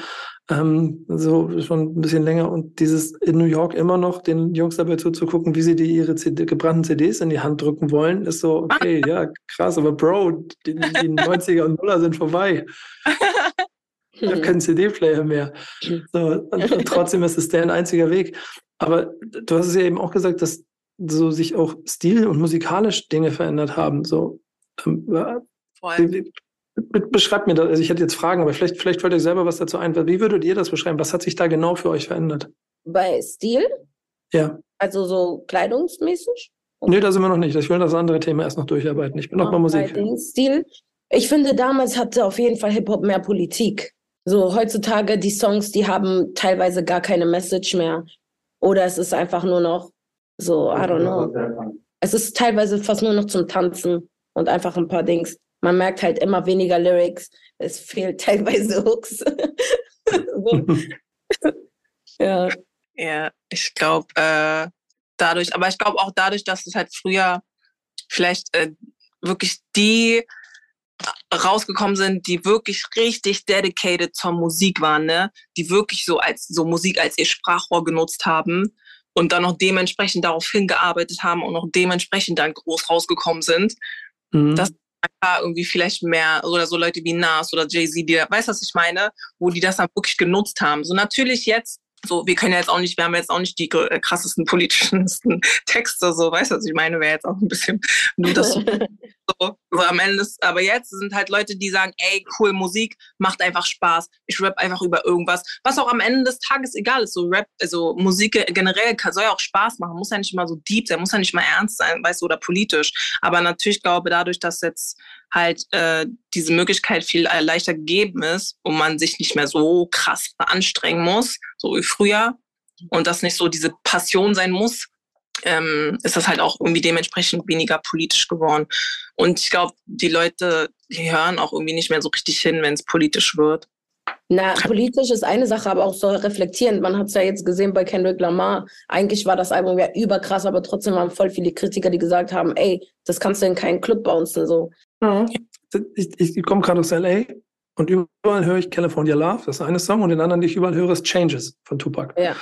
ähm, so schon ein bisschen länger und dieses in New York immer noch den Jungs dabei zuzugucken, wie sie die ihre CD, gebrannten CDs in die Hand drücken wollen, ist so, okay, ja, krass, aber Bro, die, die 90er und Nuller sind vorbei. Ich habe keinen CD-Player mehr. So, und, trotzdem ist es der einziger Weg. Aber du hast es ja eben auch gesagt, dass so sich auch stil- und musikalisch Dinge verändert haben. So, ähm, vor allem. Beschreibt mir das, also ich hätte jetzt Fragen, aber vielleicht, vielleicht fällt euch selber was dazu ein. Wie würdet ihr das beschreiben? Was hat sich da genau für euch verändert? Bei Stil? Ja. Also so kleidungsmäßig? Nee, da sind wir noch nicht. Ich will das andere Thema erst noch durcharbeiten. Ich bin noch bei Musik. Bei Stil. Ich finde, damals hatte auf jeden Fall Hip-Hop mehr Politik. So heutzutage, die Songs, die haben teilweise gar keine Message mehr. Oder es ist einfach nur noch so, I don't know. Es ist teilweise fast nur noch zum Tanzen und einfach ein paar Dings man merkt halt immer weniger Lyrics. Es fehlt teilweise Hooks. ja. Ja, ich glaube, äh, dadurch, aber ich glaube auch dadurch, dass es halt früher vielleicht äh, wirklich die rausgekommen sind, die wirklich richtig dedicated zur Musik waren, ne? Die wirklich so als so Musik als ihr Sprachrohr genutzt haben und dann noch dementsprechend darauf hingearbeitet haben und noch dementsprechend dann groß rausgekommen sind. Mhm. Das irgendwie vielleicht mehr oder so Leute wie Nas oder Jay-Z, die, weißt du, was ich meine? Wo die das dann wirklich genutzt haben. So natürlich jetzt so, wir können ja jetzt auch nicht, wir haben jetzt auch nicht die äh, krassesten politischsten Texte, so, weißt du, was ich meine, wäre jetzt auch ein bisschen nur das so, so, so am Ende ist, aber jetzt sind halt Leute, die sagen, ey, cool, Musik macht einfach Spaß, ich rap einfach über irgendwas, was auch am Ende des Tages egal ist, so Rap, also Musik generell kann, soll ja auch Spaß machen, muss ja nicht mal so deep sein, muss ja nicht mal ernst sein, weißt du, oder politisch, aber natürlich glaube dadurch, dass jetzt halt äh, diese Möglichkeit viel äh, leichter gegeben ist und man sich nicht mehr so krass anstrengen muss, so wie früher, und das nicht so diese Passion sein muss, ähm, ist das halt auch irgendwie dementsprechend weniger politisch geworden. Und ich glaube, die Leute, die hören auch irgendwie nicht mehr so richtig hin, wenn es politisch wird. Na, politisch ist eine Sache, aber auch so reflektierend. Man hat es ja jetzt gesehen bei Kendrick Lamar. Eigentlich war das Album ja überkrass, aber trotzdem waren voll viele Kritiker, die gesagt haben, ey, das kannst du in keinen Club bouncen. So. Ich, ich, ich komme gerade aus L.A. und überall höre ich California Love, das ist eine Song, und den anderen, den ich überall höre, ist Changes von Tupac. Ja.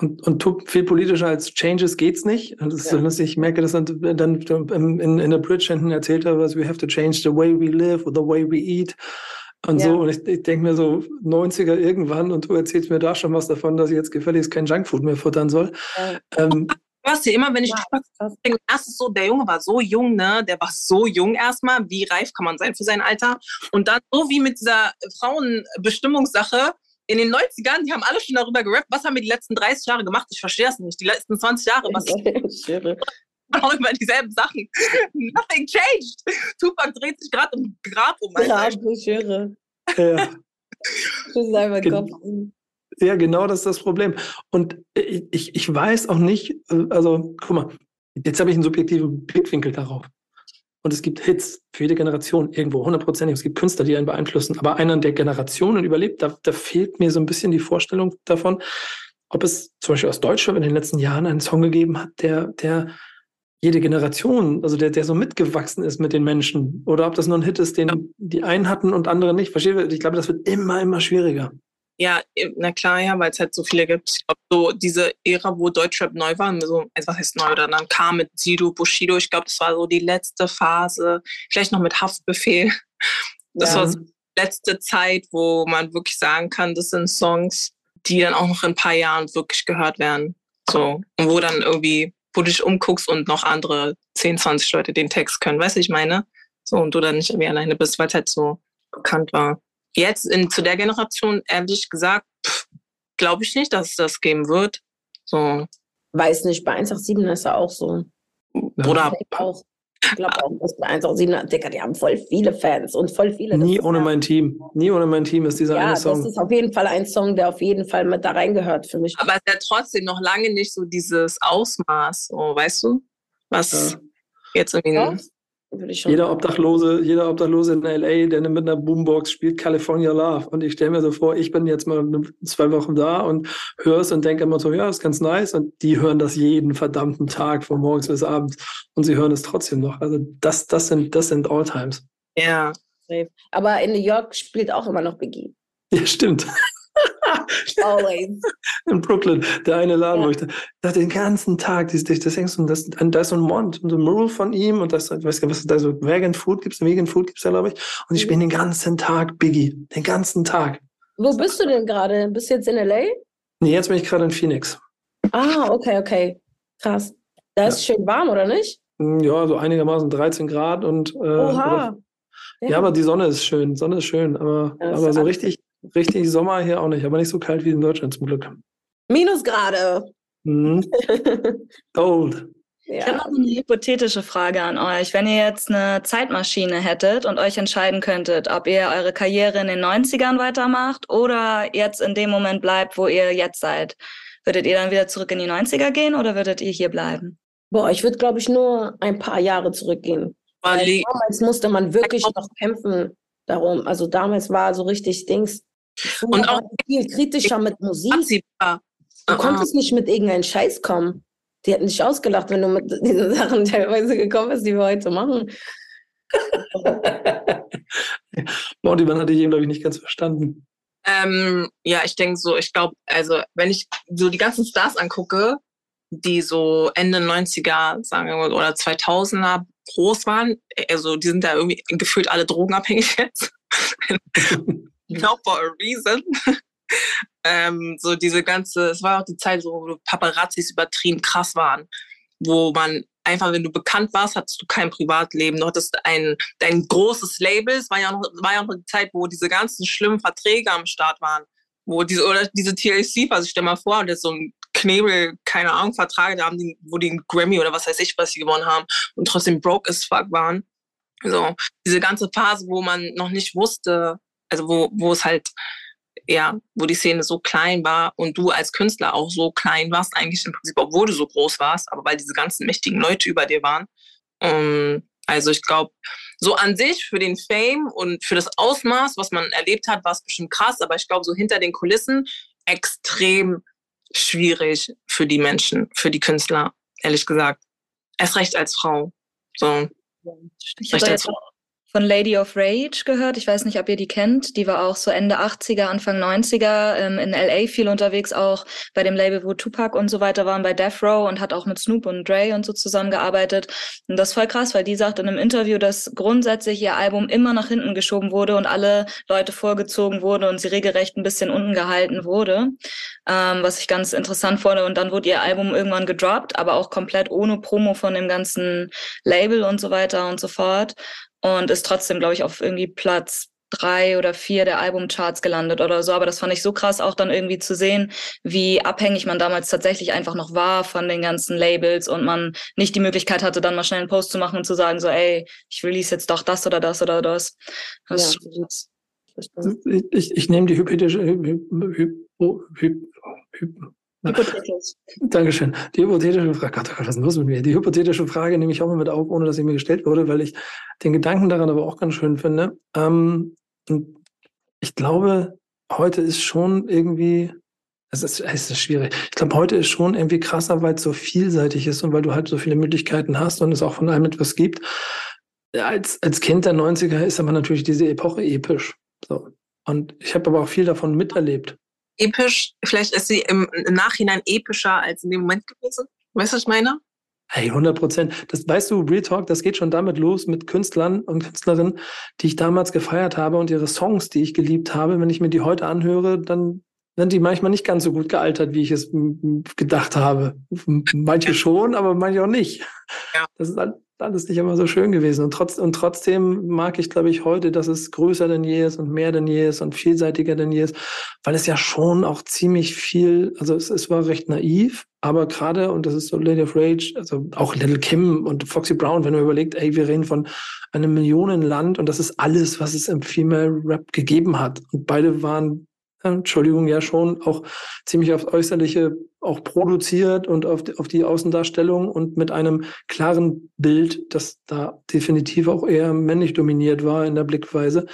Und, und Tup- viel politischer als Changes geht's nicht. Und das ist Ja. lustig. Ich merke, dass dann, dann in, in, in der Bridge hinten erzählt hat, was we have to change the way we live or the way we eat. Und Ja. so, und ich, ich denke mir so 90er irgendwann und du erzählst mir da schon was davon, dass ich jetzt gefälligst kein Junkfood mehr futtern soll. Ja. Ähm, Was dir immer, wenn ich Ja, denke, erstens so, der Junge war so jung, ne? Der war so jung erstmal. Wie reif kann man sein für sein Alter? Und dann so wie mit dieser Frauenbestimmungssache in den 90ern, die haben alle schon darüber gerappt, was haben wir die letzten 30 Jahre gemacht? Ich verstehe das nicht. Die letzten 20 Jahre, was auch über dieselben Sachen. Nothing changed. Tupac dreht sich gerade im Grab um. Ja, Alter. ich schwöre. ja. Das ist einfach Gen- Kopf. Ja, genau das ist das Problem. Und ich, ich, weiß auch nicht, äh, also guck mal, jetzt habe ich einen subjektiven Blickwinkel darauf. Und es gibt Hits für jede Generation irgendwo, hundertprozentig. Es gibt Künstler, die einen beeinflussen. Aber einer der Generationen überlebt, da, da fehlt mir so ein bisschen die Vorstellung davon, ob es zum Beispiel aus Deutschland in den letzten Jahren einen Song gegeben hat, der, der jede Generation, also der, der so mitgewachsen ist mit den Menschen. Oder ob das nur ein Hit ist, den die einen hatten und andere nicht. Verstehe, ich glaube, das wird immer, immer schwieriger. Ja, na klar, ja, weil es halt so viele gibt. Ich glaube, so diese Ära, wo Deutschrap neu war, so, also was heißt neu, oder dann kam mit Sido, Bushido, ich glaube, das war so die letzte Phase, vielleicht noch mit Haftbefehl. Das Ja. war so die letzte Zeit, wo man wirklich sagen kann, das sind Songs, die dann auch noch in ein paar Jahren wirklich gehört werden. So, und wo dann irgendwie, wo du dich umguckst und noch andere 10, 20 Leute den Text können, weißt du, ich meine? So, und du dann nicht irgendwie alleine bist, weil es halt so bekannt war. Jetzt in, zu der Generation, ehrlich gesagt, glaube ich nicht, dass es das geben wird. So, Weiß nicht, bei 187 ist er auch so. Ja. oder Ich auch. Ich glaube auch, dass bei 187, Digga, die haben voll viele Fans und voll viele. das Nie ohne ja- mein Team. Nie ohne mein Team ist dieser Ja, eine das Song. ist auf jeden Fall ein Song, der auf jeden Fall mit da reingehört für mich. aber es ist ja trotzdem noch lange nicht so dieses Ausmaß, so, weißt du? Was Ja. jetzt irgendwie. Doch, würde ich schon Jeder sagen. Obdachlose, jeder Obdachlose in LA, der mit einer Boombox spielt California Love. Und ich stelle mir so vor, ich bin jetzt mal zwei Wochen da und höre es und denke immer so, ja, ist ganz nice. Und die hören das jeden verdammten Tag von morgens bis abends. Und sie hören es trotzdem noch. Also das, das sind, das sind Alltimes. Ja. Aber in New York spielt auch immer noch Biggie. Ja, stimmt. Always. In Brooklyn, der eine Laden, Ja. wo ich da, da den ganzen Tag, das, das, das denkst du, das, da ist so ein Mond, so ein Mural von ihm und das, ich weiß gar nicht, was da so Vegan Food gibt's, Vegan Food gibt's da, glaube ich. Und ich Mhm. spiele den ganzen Tag Biggie. Den ganzen Tag. Wo bist du denn gerade? Bist du jetzt in L.A.? Nee, jetzt bin ich gerade in Phoenix. Ah, okay, okay. Krass. Da ist schön warm, oder nicht? Hm, Ja, so einigermaßen 13 Grad und äh, Oha. ja, aber die Sonne ist schön. Sonne ist schön, aber, Ja, aber so richtig, richtig Sommer hier auch nicht, aber nicht so kalt wie in Deutschland zum Glück. Minusgrade. Mhm. Cold. Ich habe ja. noch eine hypothetische Frage an euch. Wenn ihr jetzt eine Zeitmaschine hättet und euch entscheiden könntet, ob ihr eure Karriere in den 90ern weitermacht oder jetzt in dem Moment bleibt, wo ihr jetzt seid, würdet ihr dann wieder zurück in die 90er gehen oder würdet ihr hier bleiben? Boah, ich würde, glaube ich, nur ein paar Jahre zurückgehen. Weil damals musste man wirklich noch kämpfen darum. Also damals war so richtig Dings. Früher Und auch- viel kritischer mit Musik. absehbar. Du Uh-uh. konntest nicht mit irgendeinem Scheiß kommen. Die hätten dich ausgelacht, wenn du mit diesen Sachen teilweise gekommen bist, die wir heute machen. Mortiman hatte ich eben, glaube ich, nicht ganz verstanden. Ähm, ja, ich denke so, ich glaube, also wenn ich so die ganzen Stars angucke, die so Ende 90er, sagen wir mal, oder 2000er groß waren, also die sind da irgendwie gefühlt alle drogenabhängig jetzt. Now for a reason. ähm, so diese ganze, es war auch die Zeit, wo Paparazzis übertrieben krass waren, wo man einfach, wenn du bekannt warst, hattest du kein Privatleben, du hattest ein, dein großes Label, es war ja, noch, war ja noch die Zeit, wo diese ganzen schlimmen Verträge am Start waren, wo diese, oder diese TLC, also stell mal vor, das so ein Knebel, keine Ahnung, Vertrag, da haben die, wo die einen Grammy oder was weiß ich, was sie gewonnen haben und trotzdem broke as fuck waren. So, diese ganze Phase, wo man noch nicht wusste, also wo, wo es halt, ja, wo die Szene so klein war und du als Künstler auch so klein warst, eigentlich im Prinzip, obwohl du so groß warst, aber weil diese ganzen mächtigen Leute über dir waren. Ähm, also ich glaube, so an sich für den Fame und für das Ausmaß, was man erlebt hat, war es bestimmt krass, aber ich glaube, so hinter den Kulissen extrem schwierig für die Menschen, für die Künstler, ehrlich gesagt. Erst recht als Frau. So. Ich hatte jetzt auch von Lady of Rage gehört. Ich weiß nicht, ob ihr die kennt. Die war auch so Ende 80er, Anfang 90er ähm, in LA viel unterwegs, auch bei dem Label, wo Tupac und so weiter waren, bei Death Row und hat auch mit Snoop und Dre und so zusammengearbeitet. Und das ist voll krass, weil die sagt in einem Interview, dass grundsätzlich ihr Album immer nach hinten geschoben wurde und alle Leute vorgezogen wurde und sie regelrecht ein bisschen unten gehalten wurde, ähm, was ich ganz interessant fand. Und dann wurde ihr Album irgendwann gedroppt, aber auch komplett ohne Promo von dem ganzen Label und so weiter und so fort und ist trotzdem, glaube ich, auf irgendwie Platz drei oder vier der Albumcharts gelandet oder so. Aber das fand ich so krass, auch dann irgendwie zu sehen, wie abhängig man damals tatsächlich einfach noch war von den ganzen Labels und man nicht die Möglichkeit hatte, dann mal schnell einen Post zu machen und zu sagen, so, ey, ich release jetzt doch das oder das oder das. das ja. Ich, ich, ich nehme die hypothetische, Hypothetisch. Dankeschön. Die hypothetische Frage, Gott, was ist los mit mir? Die hypothetische Frage nehme ich auch mal mit auf, ohne dass sie mir gestellt wurde, weil ich den Gedanken daran aber auch ganz schön finde. Ähm, und ich glaube, heute ist schon irgendwie, es ist, es ist schwierig. Ich glaube, heute ist schon irgendwie krasser, weil es so vielseitig ist und weil du halt so viele Möglichkeiten hast und es auch von allem etwas gibt. Als, als Kind der 90er ist aber natürlich diese Epoche episch. So. Und ich habe aber auch viel davon miterlebt episch, vielleicht ist sie im, Nachhinein epischer als in dem Moment gewesen. Weißt du, was ich meine? Hey, 100 Prozent. Das weißt du, Real Talk, das geht schon damit los mit Künstlern und Künstlerinnen, die ich damals gefeiert habe und ihre Songs, die ich geliebt habe. Wenn ich mir die heute anhöre, dann sind die manchmal nicht ganz so gut gealtert, wie ich es gedacht habe. Manche schon, aber manche auch nicht. Ja. Das ist alles nicht immer so schön gewesen. Und, trotz, und trotzdem mag ich, glaube ich, heute, dass es größer denn je ist und mehr denn je ist und vielseitiger denn je ist, weil es ja schon auch ziemlich viel, also es, es war recht naiv, aber gerade, und das ist so Lady of Rage, also auch Little Kim und Foxy Brown, wenn man überlegt, ey, wir reden von einem Millionenland und das ist alles, was es im Female Rap gegeben hat. Und beide waren Entschuldigung, ja schon auch ziemlich aufs Äußerliche auch produziert und auf die, auf die Außendarstellung und mit einem klaren Bild, das da definitiv auch eher männlich dominiert war in der Blickweise,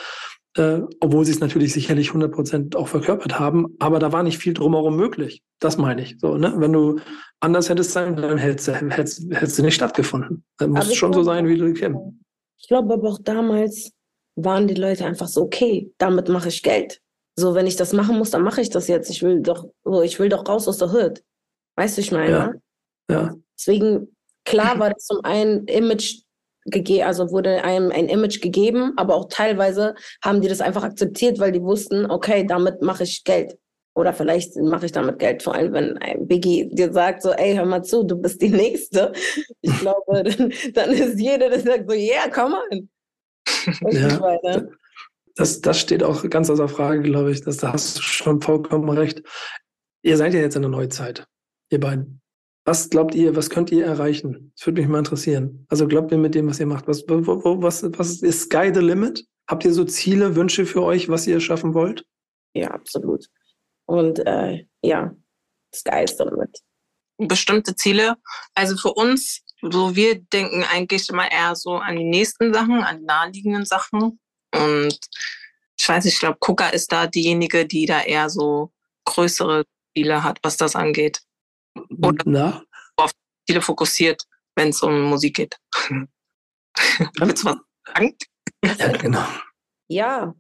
äh, obwohl sie es natürlich sicherlich 100 Prozent auch verkörpert haben, aber da war nicht viel drumherum möglich. Das meine ich. So, ne? Wenn du anders hättest sein, dann hättest, hättest, hättest du nicht stattgefunden. Dann muss es schon glaube, so sein, wie du kennst. Ich glaube aber auch damals waren die Leute einfach so, okay, damit mache ich Geld. So, wenn ich das machen muss, dann mache ich das jetzt. Ich will doch, so, ich will doch raus aus der Hood. Weißt du, ich meine? Ja. ja. Deswegen, klar war das zum einen Image gegeben, also wurde einem ein Image gegeben, aber auch teilweise haben die das einfach akzeptiert, weil die wussten, okay, damit mache ich Geld. Oder vielleicht mache ich damit Geld, vor allem wenn ein Biggie dir sagt, so, ey, hör mal zu, du bist die Nächste. Ich glaube, dann, dann ist jeder, der sagt so, yeah, come on. Ja das, das steht auch ganz außer Frage, glaube ich. Das, da hast du schon vollkommen recht. Ihr seid ja jetzt in der Neuzeit, ihr beiden. Was glaubt ihr, was könnt ihr erreichen? Das würde mich mal interessieren. Also glaubt ihr mit dem, was ihr macht? Was, wo, was, was ist Sky the Limit? Habt ihr so Ziele, Wünsche für euch, was ihr schaffen wollt? Ja, absolut. Und äh, ja, Sky is the Limit. Bestimmte Ziele. Also für uns, so wir denken eigentlich immer eher so an die nächsten Sachen, an die naheliegenden Sachen. Und ich weiß nicht, ich glaube, Kuka ist da diejenige, die da eher so größere Ziele hat, was das angeht. Oder Na? auf Ziele fokussiert, wenn es um Musik geht. Willst du was sagen? Ja, genau. Ja,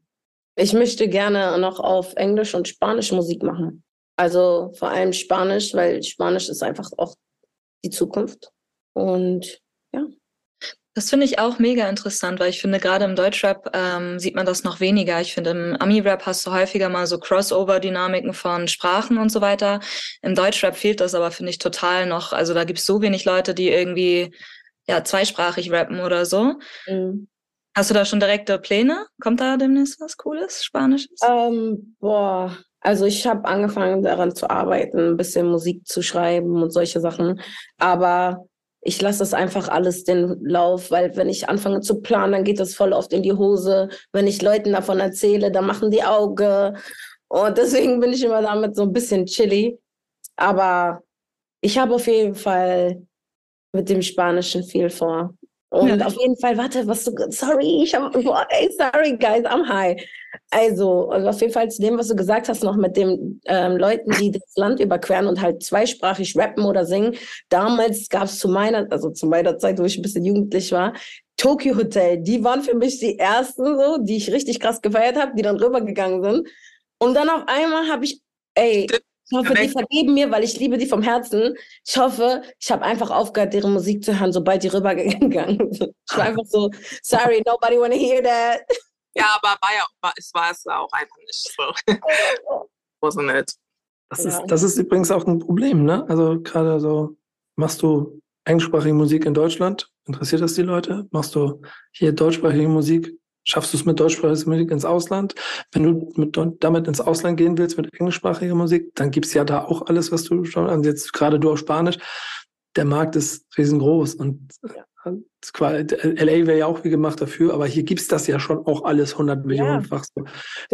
ich möchte gerne noch auf Englisch und Spanisch Musik machen. Also vor allem Spanisch, weil Spanisch ist einfach auch die Zukunft. Und ja. Das finde ich auch mega interessant, weil ich finde, gerade im Deutschrap ähm, sieht man das noch weniger. Ich finde, im Ami-Rap hast du häufiger mal so Crossover-Dynamiken von Sprachen und so weiter. Im Deutschrap fehlt das aber, finde ich, total noch. Also da gibt es so wenig Leute, die irgendwie ja zweisprachig rappen oder so. Mhm. Hast du da schon direkte Pläne? Kommt da demnächst was Cooles, Spanisches? Ähm, boah, also ich habe angefangen daran zu arbeiten, ein bisschen Musik zu schreiben und solche Sachen. Aber ich lasse das einfach alles den Lauf, weil wenn ich anfange zu planen, dann geht das voll oft in die Hose. Wenn ich Leuten davon erzähle, dann machen die Auge. Und deswegen bin ich immer damit so ein bisschen chilly. Aber ich habe auf jeden Fall mit dem Spanischen viel vor. Und ja. auf jeden Fall, warte, was du, sorry, ich habe, ey, sorry, guys, I'm high. Also, also auf jeden Fall zu dem, was du gesagt hast, noch mit den ähm, Leuten, die das Land überqueren und halt zweisprachig rappen oder singen. Damals gab es zu meiner, also zu meiner Zeit, wo ich ein bisschen jugendlich war, Tokyo Hotel. Die waren für mich die ersten, so, die ich richtig krass gefeiert habe, die dann rübergegangen sind. Und dann auf einmal habe ich, ey, ich hoffe, die vergeben mir, weil ich liebe die vom Herzen. Ich hoffe, ich habe einfach aufgehört, deren Musik zu hören, sobald die rübergegangen sind. Ich war einfach so, sorry, nobody wanna hear that. Ja, aber war ja, war, es war es auch einfach nicht so. so nett. Das, ja. ist, das ist übrigens auch ein Problem, ne? Also gerade so, machst du englischsprachige Musik in Deutschland? Interessiert das die Leute? Machst du hier deutschsprachige Musik? Schaffst du es mit deutschsprachiger Musik ins Ausland? Wenn du mit, damit ins Ausland gehen willst mit englischsprachiger Musik, dann gibt es ja da auch alles, was du schon, also jetzt gerade du auf Spanisch, der Markt ist riesengroß und ja. LA wäre ja auch wie gemacht dafür, aber hier gibt es das ja schon auch alles 100 Millionenfach. So.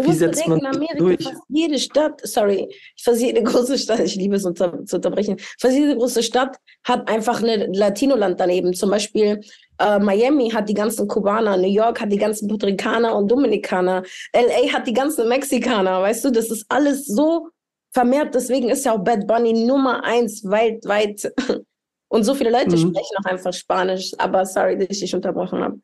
Wie setzt man in Amerika durch? Fast jede Stadt, sorry, fast jede große Stadt, ich liebe es unter, zu unterbrechen, fast jede große Stadt hat einfach ein Latinoland daneben. Zum Beispiel äh, Miami hat die ganzen Kubaner, New York hat die ganzen Puerto Ricaner und Dominikaner, LA hat die ganzen Mexikaner, weißt du, das ist alles so vermehrt, deswegen ist ja auch Bad Bunny Nummer eins weltweit Und so viele Leute mhm. sprechen auch einfach Spanisch. Aber sorry, dass ich dich unterbrochen habe.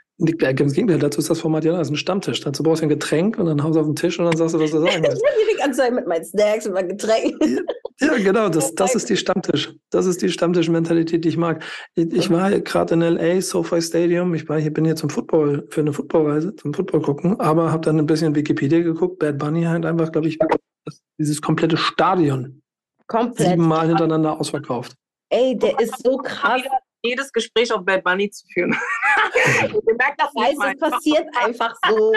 Ganz Gegenteil, dazu ist das Format ja, das ist ein Stammtisch. Dazu brauchst du ein Getränk und dann haust du auf den Tisch und dann sagst du, was du sagen willst. ich bin die ganze Zeit mit meinen Snacks und meinen Getränken. ja, genau, das, das ist die Stammtisch. Das ist die Stammtisch-Mentalität, die ich mag. Ich, ich war gerade in L.A., SoFi Stadium. Ich war hier, bin hier zum Football, für eine Footballreise, zum Football gucken, aber habe dann ein bisschen Wikipedia geguckt. Bad Bunny halt einfach, glaube ich, dieses komplette Stadion Komplett. siebenmal hintereinander ausverkauft. Ey, der ist so krass. Jedes Gespräch auf Bad Bunny zu führen. ich merke das nicht Es passiert einfach so.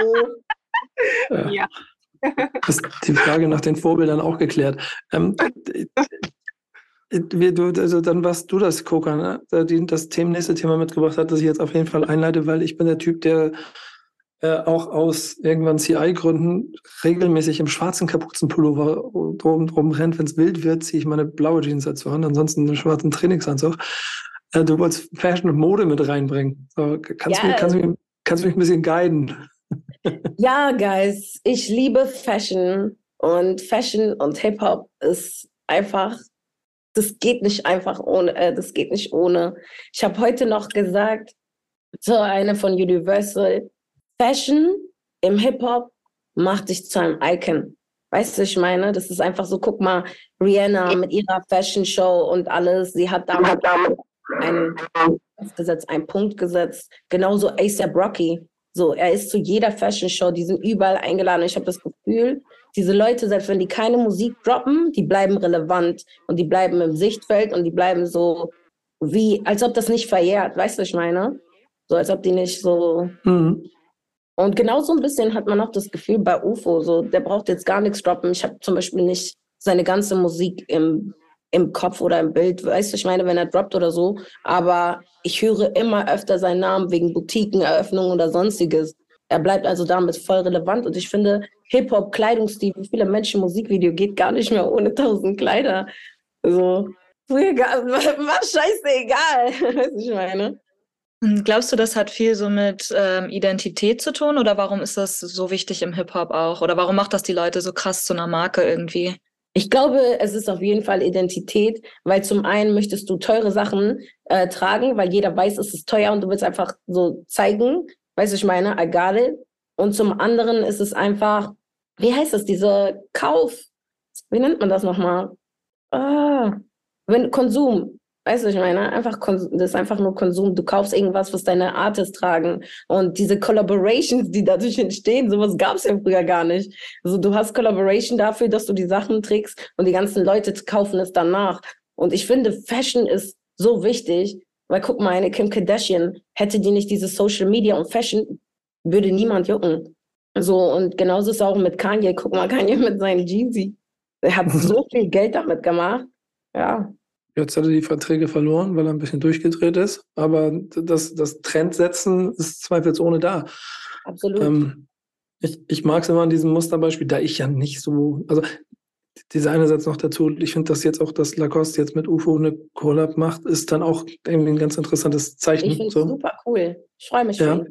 Ja. ja. Das ist die Frage nach den Vorbildern auch geklärt. Ähm, du, also dann warst du das, Koka, ne? das Thema, nächste Thema mitgebracht hat, das ich jetzt auf jeden Fall einleite, weil ich bin der Typ, der äh, auch aus irgendwann CI-Gründen regelmäßig im schwarzen Kapuzenpullover drum, drum rennt. Wenn es wild wird, ziehe ich meine blaue Jeans dazu an, ansonsten einen schwarzen Trainingsanzug. Äh, du wolltest Fashion und Mode mit reinbringen. So, kannst, ja. du, kannst, du mich, kannst du mich ein bisschen guiden? Ja, Guys, ich liebe Fashion und Fashion und Hip-Hop ist einfach das geht nicht einfach ohne, äh, das geht nicht ohne. Ich habe heute noch gesagt zu einer von Universal, Fashion im Hip-Hop macht dich zu einem Icon. Weißt du, ich meine, das ist einfach so, guck mal, Rihanna mit ihrer Fashion Show und alles, sie hat damals einen, einen Punkt gesetzt. Genauso ASAP Rocky. So, er ist zu jeder Fashion Show, die sind überall eingeladen. Ich habe das Gefühl, diese Leute, selbst wenn die keine Musik droppen, die bleiben relevant und die bleiben im Sichtfeld und die bleiben so wie, als ob das nicht verjährt. Weißt du, ich meine? So, als ob die nicht so. Mhm. Und genau so ein bisschen hat man auch das Gefühl bei UFO, so der braucht jetzt gar nichts droppen. Ich habe zum Beispiel nicht seine ganze Musik im, im Kopf oder im Bild, weißt du, ich meine, wenn er droppt oder so, aber ich höre immer öfter seinen Namen wegen Boutiqueneröffnungen oder sonstiges. Er bleibt also damit voll relevant und ich finde, Hip-Hop, Kleidungsstil, wie viele Menschen Musikvideo geht gar nicht mehr ohne tausend Kleider. So, war scheißegal, weißt du, ich meine. Glaubst du, das hat viel so mit ähm, Identität zu tun oder warum ist das so wichtig im Hip-Hop auch? Oder warum macht das die Leute so krass zu einer Marke irgendwie? Ich glaube, es ist auf jeden Fall Identität, weil zum einen möchtest du teure Sachen äh, tragen, weil jeder weiß, es ist teuer und du willst einfach so zeigen, weißt du, ich meine, I. Und zum anderen ist es einfach, wie heißt das, dieser Kauf, wie nennt man das nochmal? Ah, wenn Konsum. Weißt du, ich meine, einfach das ist einfach nur Konsum. Du kaufst irgendwas, was deine Artists tragen. Und diese Collaborations, die dadurch entstehen, sowas gab es ja früher gar nicht. Also du hast Collaboration dafür, dass du die Sachen trägst und die ganzen Leute kaufen es danach. Und ich finde, Fashion ist so wichtig, weil guck mal, eine Kim Kardashian, hätte die nicht diese Social Media und Fashion, würde niemand jucken. So, und genauso ist es auch mit Kanye. Guck mal, Kanye mit seinen Jeezy. Er hat so viel Geld damit gemacht. Ja, Jetzt hat er die Verträge verloren, weil er ein bisschen durchgedreht ist. Aber das, das Trendsetzen ist zweifelsohne da. Absolut. Ähm, ich, ich mag es immer an diesem Musterbeispiel, da ich ja nicht so, also dieser eine Satz noch dazu. Ich finde, dass jetzt auch das Lacoste jetzt mit UFO eine Collab macht, ist dann auch irgendwie ein ganz interessantes Zeichen. Ich finde es so. super cool. Ich freue mich Ja. ihn.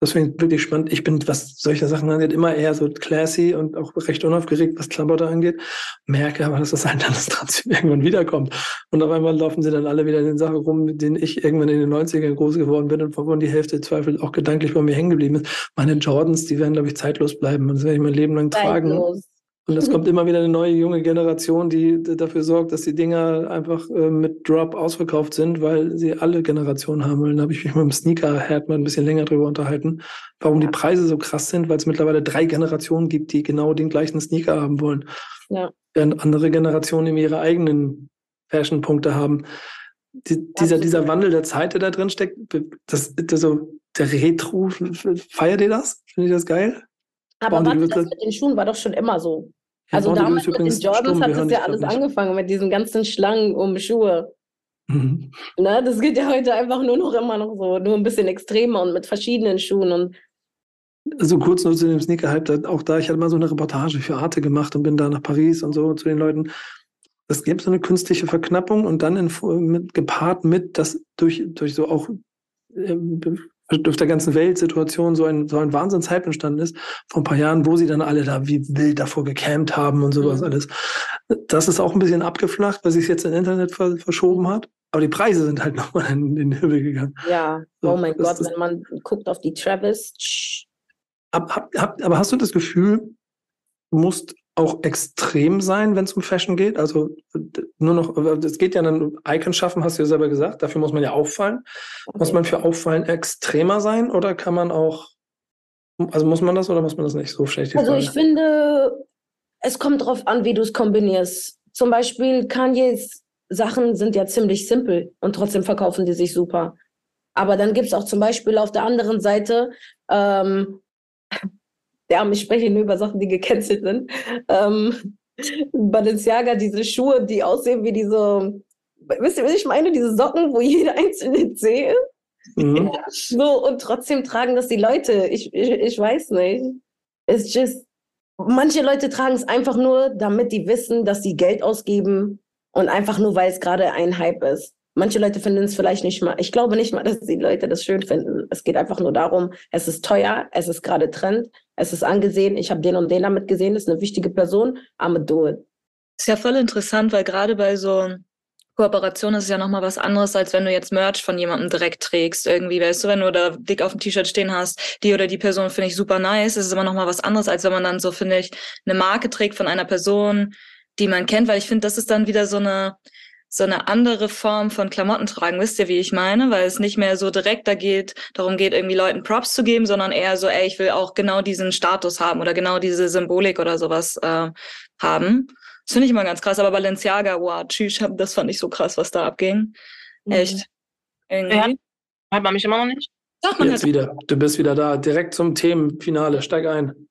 Das finde ich wirklich spannend. Ich bin, was solche Sachen angeht, immer eher so classy und auch recht unaufgeregt, was Klamotte angeht. Merke aber, dass das halt das trotzdem irgendwann wiederkommt. Und auf einmal laufen sie dann alle wieder in den Sachen rum, mit denen ich irgendwann in den 90ern groß geworden bin und wovon die Hälfte Zweifel auch gedanklich bei mir hängen geblieben ist. Meine Jordans, die werden, glaube ich, zeitlos bleiben und das werde ich mein Leben lang tragen. Und es kommt immer wieder eine neue junge Generation, die dafür sorgt, dass die Dinger einfach äh, mit Drop ausverkauft sind, weil sie alle Generationen haben wollen. Da habe ich mich mit dem Sneaker-Herd mal ein bisschen länger drüber unterhalten, warum die Preise so krass sind, weil es mittlerweile drei Generationen gibt, die genau den gleichen Sneaker haben wollen. Ja. Während andere Generationen eben ihre eigenen Fashion-Punkte haben. Die, dieser, dieser. Wandel der Zeit, der da drin steckt, das, das so, der Retro, feiert ihr das? Findet ihr das geil? Aber warte, das mit den Schuhen war doch schon immer so. Ja, Also damals mit den Jordans hat das ja alles angefangen mit diesen ganzen Schlangen um Schuhe. Mhm. Ne, das geht ja heute einfach nur noch immer noch so, nur ein bisschen extremer und mit verschiedenen Schuhen und Also kurz nur zu dem Sneaker-Hype, auch da, ich hatte mal so eine Reportage für Arte gemacht und bin da nach Paris und so zu den Leuten. Es gibt so eine künstliche Verknappung und dann in, mit, gepaart mit, dass durch, durch so auch durch der ganzen Weltsituation so ein, so ein Wahnsinnshype entstanden ist, vor ein paar Jahren, wo sie dann alle da wie wild davor gecampt haben und sowas Mhm. alles. Das ist auch ein bisschen abgeflacht, weil sich jetzt im Internet ver verschoben hat. Aber die Preise sind halt nochmal in den Himmel gegangen. ja, So, oh mein Gott, wenn man guckt auf die Travis, tsch, Hab, hab, hab, aber hast du das Gefühl, du musst auch extrem sein, wenn es um Fashion geht? Also nur noch, es geht ja dann Icon schaffen, hast du ja selber gesagt. Dafür muss man ja auffallen. Muss man für Auffallen extremer sein oder kann man auch, also muss man das oder muss man das nicht? So schlecht Also Frage. ich finde, es kommt drauf an, wie du es kombinierst. Zum Beispiel Kanyes Sachen sind ja ziemlich simpel und trotzdem verkaufen die sich super. Aber dann gibt es auch zum Beispiel auf der anderen Seite, ähm, ja, ich spreche nur über Sachen, die gecancelt sind. Ähm, Balenciaga, diese Schuhe, die aussehen wie diese, wisst ihr, was ich meine? Diese Socken, wo jeder einzelne Zeh ist. Mhm. So, und trotzdem tragen das die Leute. Ich, ich, ich weiß nicht. It's just, manche Leute tragen es einfach nur, damit die wissen, dass sie Geld ausgeben und einfach nur, weil es gerade ein Hype ist. Manche Leute finden es vielleicht nicht mal. Ich glaube nicht mal, dass die Leute das schön finden. Es geht einfach nur darum, es ist teuer, es ist gerade Trend, es ist angesehen. Ich habe den und den damit gesehen, das ist eine wichtige Person. I'm do it. Ist ja voll interessant, weil gerade bei so Kooperationen ist es ja nochmal was anderes, als wenn du jetzt Merch von jemandem direkt trägst. Irgendwie, weißt du, wenn du da dick auf dem T-Shirt stehen hast, die oder die Person finde ich super nice, ist es immer nochmal was anderes, als wenn man dann so, finde ich, eine Marke trägt von einer Person, die man kennt, weil ich finde, das ist dann wieder so eine, so eine andere Form von Klamotten tragen. Wisst ihr, wie ich meine? Weil es nicht mehr so direkt da geht, darum geht, irgendwie Leuten Props zu geben, sondern eher so, ey, ich will auch genau diesen Status haben oder genau diese Symbolik oder sowas äh, haben. Das finde ich immer ganz krass. Aber Balenciaga, wow, tschüss, das fand ich so krass, was da abging. Echt. Irgendwie. Ja. Hat man mich immer noch nicht? Doch, man Jetzt wieder. Du bist wieder da. Direkt zum Themenfinale. Steig ein.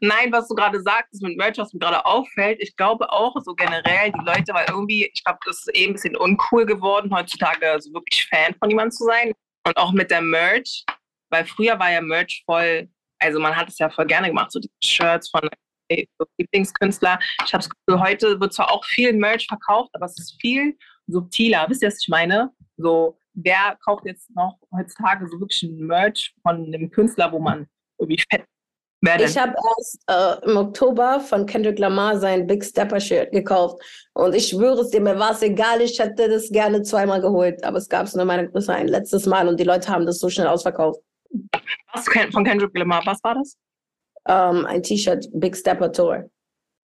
Nein, was du gerade sagst, mit Merch, was mir gerade auffällt, ich glaube auch so generell die Leute, weil irgendwie, ich glaube, das ist eh ein bisschen uncool geworden, heutzutage so wirklich Fan von jemandem zu sein. Und auch mit der Merch, weil früher war ja Merch voll, also man hat es ja voll gerne gemacht, so die Shirts von Lieblingskünstler. Ich habe das Gefühl, heute wird zwar auch viel Merch verkauft, aber es ist viel subtiler. Wisst ihr, was ich meine? So, wer kauft jetzt noch heutzutage so wirklich ein Merch von einem Künstler, wo man irgendwie fett? Ich habe erst äh, im Oktober von Kendrick Lamar sein Big Stepper Shirt gekauft. Und ich schwöre es dir, mir war es egal, ich hätte das gerne zweimal geholt. Aber es gab es nur in meiner Größe ein letztes Mal und die Leute haben das so schnell ausverkauft. Was von Kendrick Lamar? Was war das? Ähm, ein T-Shirt, Big Stepper Tour.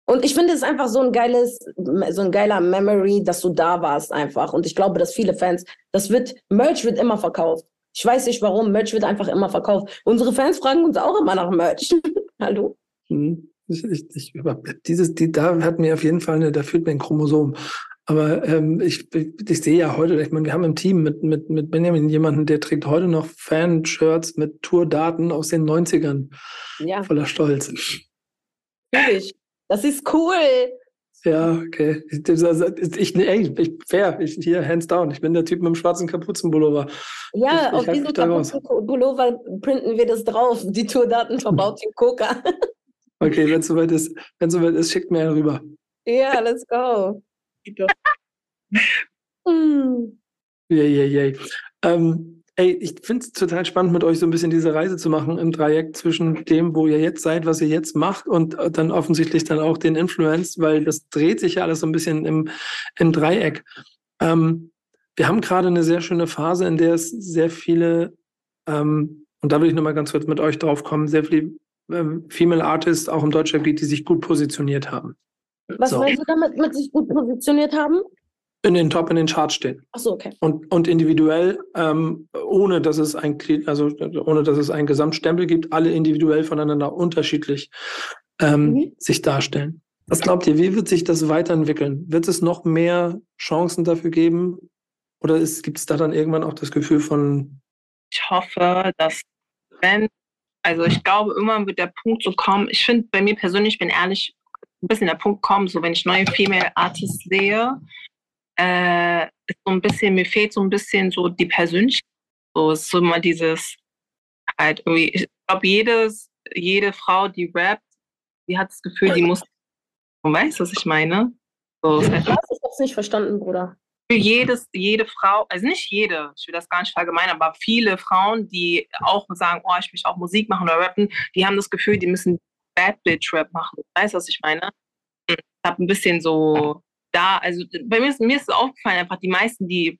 Und ich finde es einfach so ein geiles, so ein geiler Memory, dass du da warst einfach. Und ich glaube, dass viele Fans, das wird, Merch wird immer verkauft. Ich weiß nicht warum, Merch wird einfach immer verkauft. Unsere Fans fragen uns auch immer nach Merch. Hallo? Hm. Ich, ich, ich, dieses, die, da hat mir auf jeden Fall, eine, da fehlt mir ein Chromosom. Aber ähm, ich, ich, ich sehe ja heute, ich meine, wir haben im Team mit, mit, mit Benjamin jemanden, der trägt heute noch Fan-Shirts mit Tourdaten aus den 90ern. Ja, Voller Stolz. natürlich. Das ist cool. Ja, okay. Ich, ich, ey, ich, fair, ich, hier, hands down. Ich bin der Typ mit dem schwarzen Kapuzenpullover. Ja, Ich- ich auf diesem mich da raus. kaputten Pullover printen wir das drauf. Die Tourdaten von Bauteam Coca. Okay, wenn es soweit ist, wenn soweit ist, schickt mir einen rüber. Ja, let's go. Hm. Yay, yay, yay. Ähm, ey, ich finde es total spannend, mit euch so ein bisschen diese Reise zu machen im Dreieck zwischen dem, wo ihr jetzt seid, was ihr jetzt macht und äh, dann offensichtlich dann auch den Influence, weil das dreht sich ja alles so ein bisschen im, im Dreieck. Ähm, wir haben gerade eine sehr schöne Phase, in der es sehr viele, ähm, und da will ich nochmal ganz kurz mit euch drauf kommen, sehr viele ähm, Female Artists auch im Deutschlandgebiet, die sich gut positioniert haben. Was so. meinst du damit, mit sich gut positioniert haben? In den Top in den Charts stehen. Ach so, okay. Und, und individuell, ähm, ohne dass es ein also ohne dass es einen Gesamtstempel gibt, alle individuell voneinander unterschiedlich ähm, mhm. sich darstellen. Was glaubt ihr, wie wird sich das weiterentwickeln? Wird es noch mehr Chancen dafür geben? Oder gibt es da dann irgendwann auch das Gefühl von. Ich hoffe, dass wenn, also ich glaube, irgendwann wird der Punkt so kommen. Ich finde bei mir persönlich, ich bin ehrlich, ein bisschen der Punkt kommen, so wenn ich neue Female Artists sehe, äh, ist so ein bisschen, mir fehlt so ein bisschen so die Persönlichkeit. So ist so immer dieses halt irgendwie, ich glaube, jedes, jede Frau, die rappt, die hat das Gefühl, die muss, du weißt, was ich meine? So, ich hab's nicht verstanden, Bruder. Für jedes, jede Frau, also nicht jede, ich will das gar nicht verallgemeinern, aber viele Frauen, die auch sagen, oh, ich möchte auch Musik machen oder rappen, die haben das Gefühl, die müssen Bad Bitch Rap machen. Weißt du, was ich meine? Ich habe ein bisschen so da, also bei mir ist, mir ist aufgefallen, einfach die meisten, die,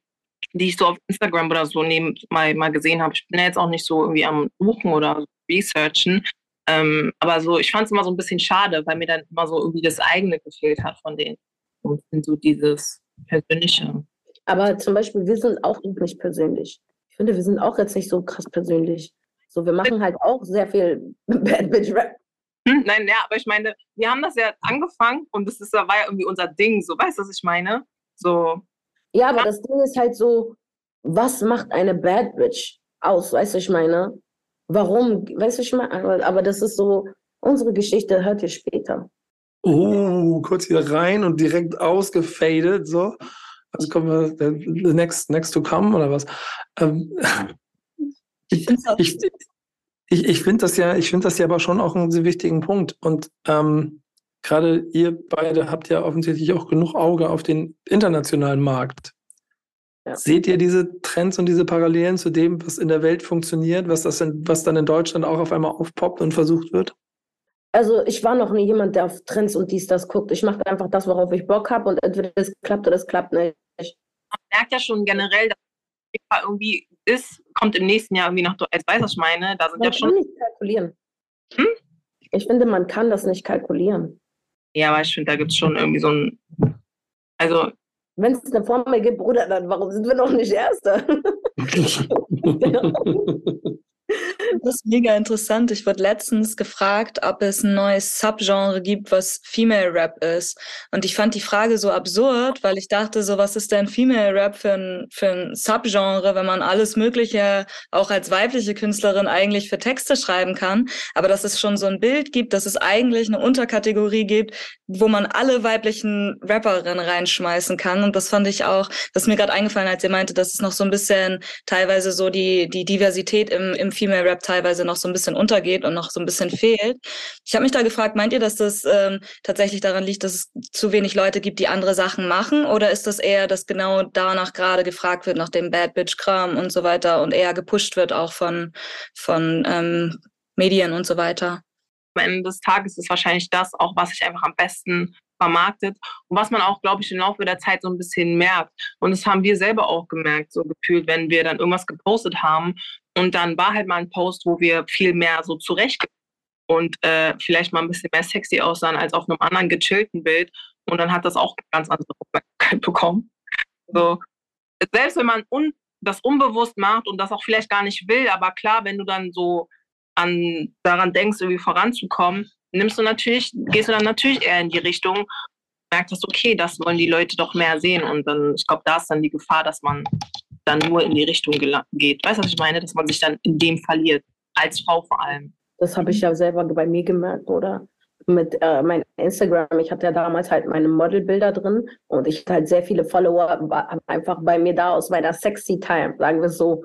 die ich so auf Instagram oder so neben, mal, mal gesehen habe, ich bin ja jetzt auch nicht so irgendwie am Suchen oder researchen, ähm, aber so, ich fand es immer so ein bisschen schade, weil mir dann immer so irgendwie das eigene gefehlt hat von denen. Und so dieses Persönliche. Aber zum Beispiel, wir sind auch nicht persönlich. Ich finde, wir sind auch jetzt nicht so krass persönlich. So, wir machen halt auch sehr viel Bad Bitch Rap. Hm, nein, ja, aber ich meine, wir haben das ja angefangen und das ist, war ja irgendwie unser Ding, so, weißt du, was ich meine? So. Ja, aber ja. das Ding ist halt so, was macht eine Bad Bitch aus, weißt du, ich meine? Warum, weißt du, ich meine? Aber das ist so, unsere Geschichte hört ihr später. Oh, kurz hier rein und direkt ausgefadet, so. Also kommen wir, the next, next to come oder was? Ähm, ich, ich, ich, ich finde das ja, ich finde das ja aber schon auch einen sehr wichtigen Punkt. Und ähm, gerade ihr beide habt ja offensichtlich auch genug Auge auf den internationalen Markt. Ja. Seht ihr diese Trends und diese Parallelen zu dem, was in der Welt funktioniert, was, das in, was dann in Deutschland auch auf einmal aufpoppt und versucht wird? Also ich war noch nie jemand, der auf Trends und dies, das guckt. Ich mache einfach das, worauf ich Bock habe und entweder es klappt oder es klappt nicht. Man merkt ja schon generell, dass irgendwie ist, kommt im nächsten Jahr irgendwie noch, als weiß was ich meine, da sind man ja schon. Man kann nicht kalkulieren. Hm? Ich finde, man kann das nicht kalkulieren. Ja, aber ich finde, da gibt es schon irgendwie so ein. Also. Wenn es eine Formel gibt, Bruder, dann warum sind wir noch nicht Erster? Das ist mega interessant. Ich wurde letztens gefragt, ob es ein neues Subgenre gibt, was Female Rap ist. Und ich fand die Frage so absurd, weil ich dachte, so was ist denn Female Rap für ein, für ein Subgenre, wenn man alles Mögliche auch als weibliche Künstlerin eigentlich für Texte schreiben kann. Aber dass es schon so ein Bild gibt, dass es eigentlich eine Unterkategorie gibt, wo man alle weiblichen Rapperinnen reinschmeißen kann. Und das fand ich auch, das ist mir gerade eingefallen, als ihr meinte, dass es noch so ein bisschen teilweise so die, die Diversität im, im Female Rap teilweise noch so ein bisschen untergeht und noch so ein bisschen fehlt. Ich habe mich da gefragt, meint ihr, dass das ähm, tatsächlich daran liegt, dass es zu wenig Leute gibt, die andere Sachen machen? Oder ist das eher, dass genau danach gerade gefragt wird, nach dem Bad Bitch-Kram und so weiter und eher gepusht wird auch von, von ähm, Medien und so weiter? Am Ende des Tages ist wahrscheinlich das auch, was sich einfach am besten vermarktet und was man auch, glaube ich, im Laufe der Zeit so ein bisschen merkt. Und das haben wir selber auch gemerkt, so gefühlt, wenn wir dann irgendwas gepostet haben und dann war halt mal ein Post, wo wir viel mehr so zurecht und äh, vielleicht mal ein bisschen mehr sexy aussahen als auf einem anderen gechillten Bild. Und dann hat das auch ganz andere Aufmerksamkeit bekommen. So, selbst wenn man un das unbewusst macht und das auch vielleicht gar nicht will, aber klar, wenn du dann so an, daran denkst, irgendwie voranzukommen, nimmst du natürlich, gehst du dann natürlich eher in die Richtung, merkst, du, okay, das wollen die Leute doch mehr sehen. Und dann, ich glaube, da ist dann die Gefahr, dass man dann nur in die Richtung geht. Weißt du, was ich meine? Dass man sich dann in dem verliert, als Frau vor allem. Das habe ich ja selber bei mir gemerkt, oder? Mit äh, meinem Instagram, ich hatte ja damals halt meine Modelbilder drin und ich hatte halt sehr viele Follower einfach bei mir da aus meiner sexy Time, sagen wir so.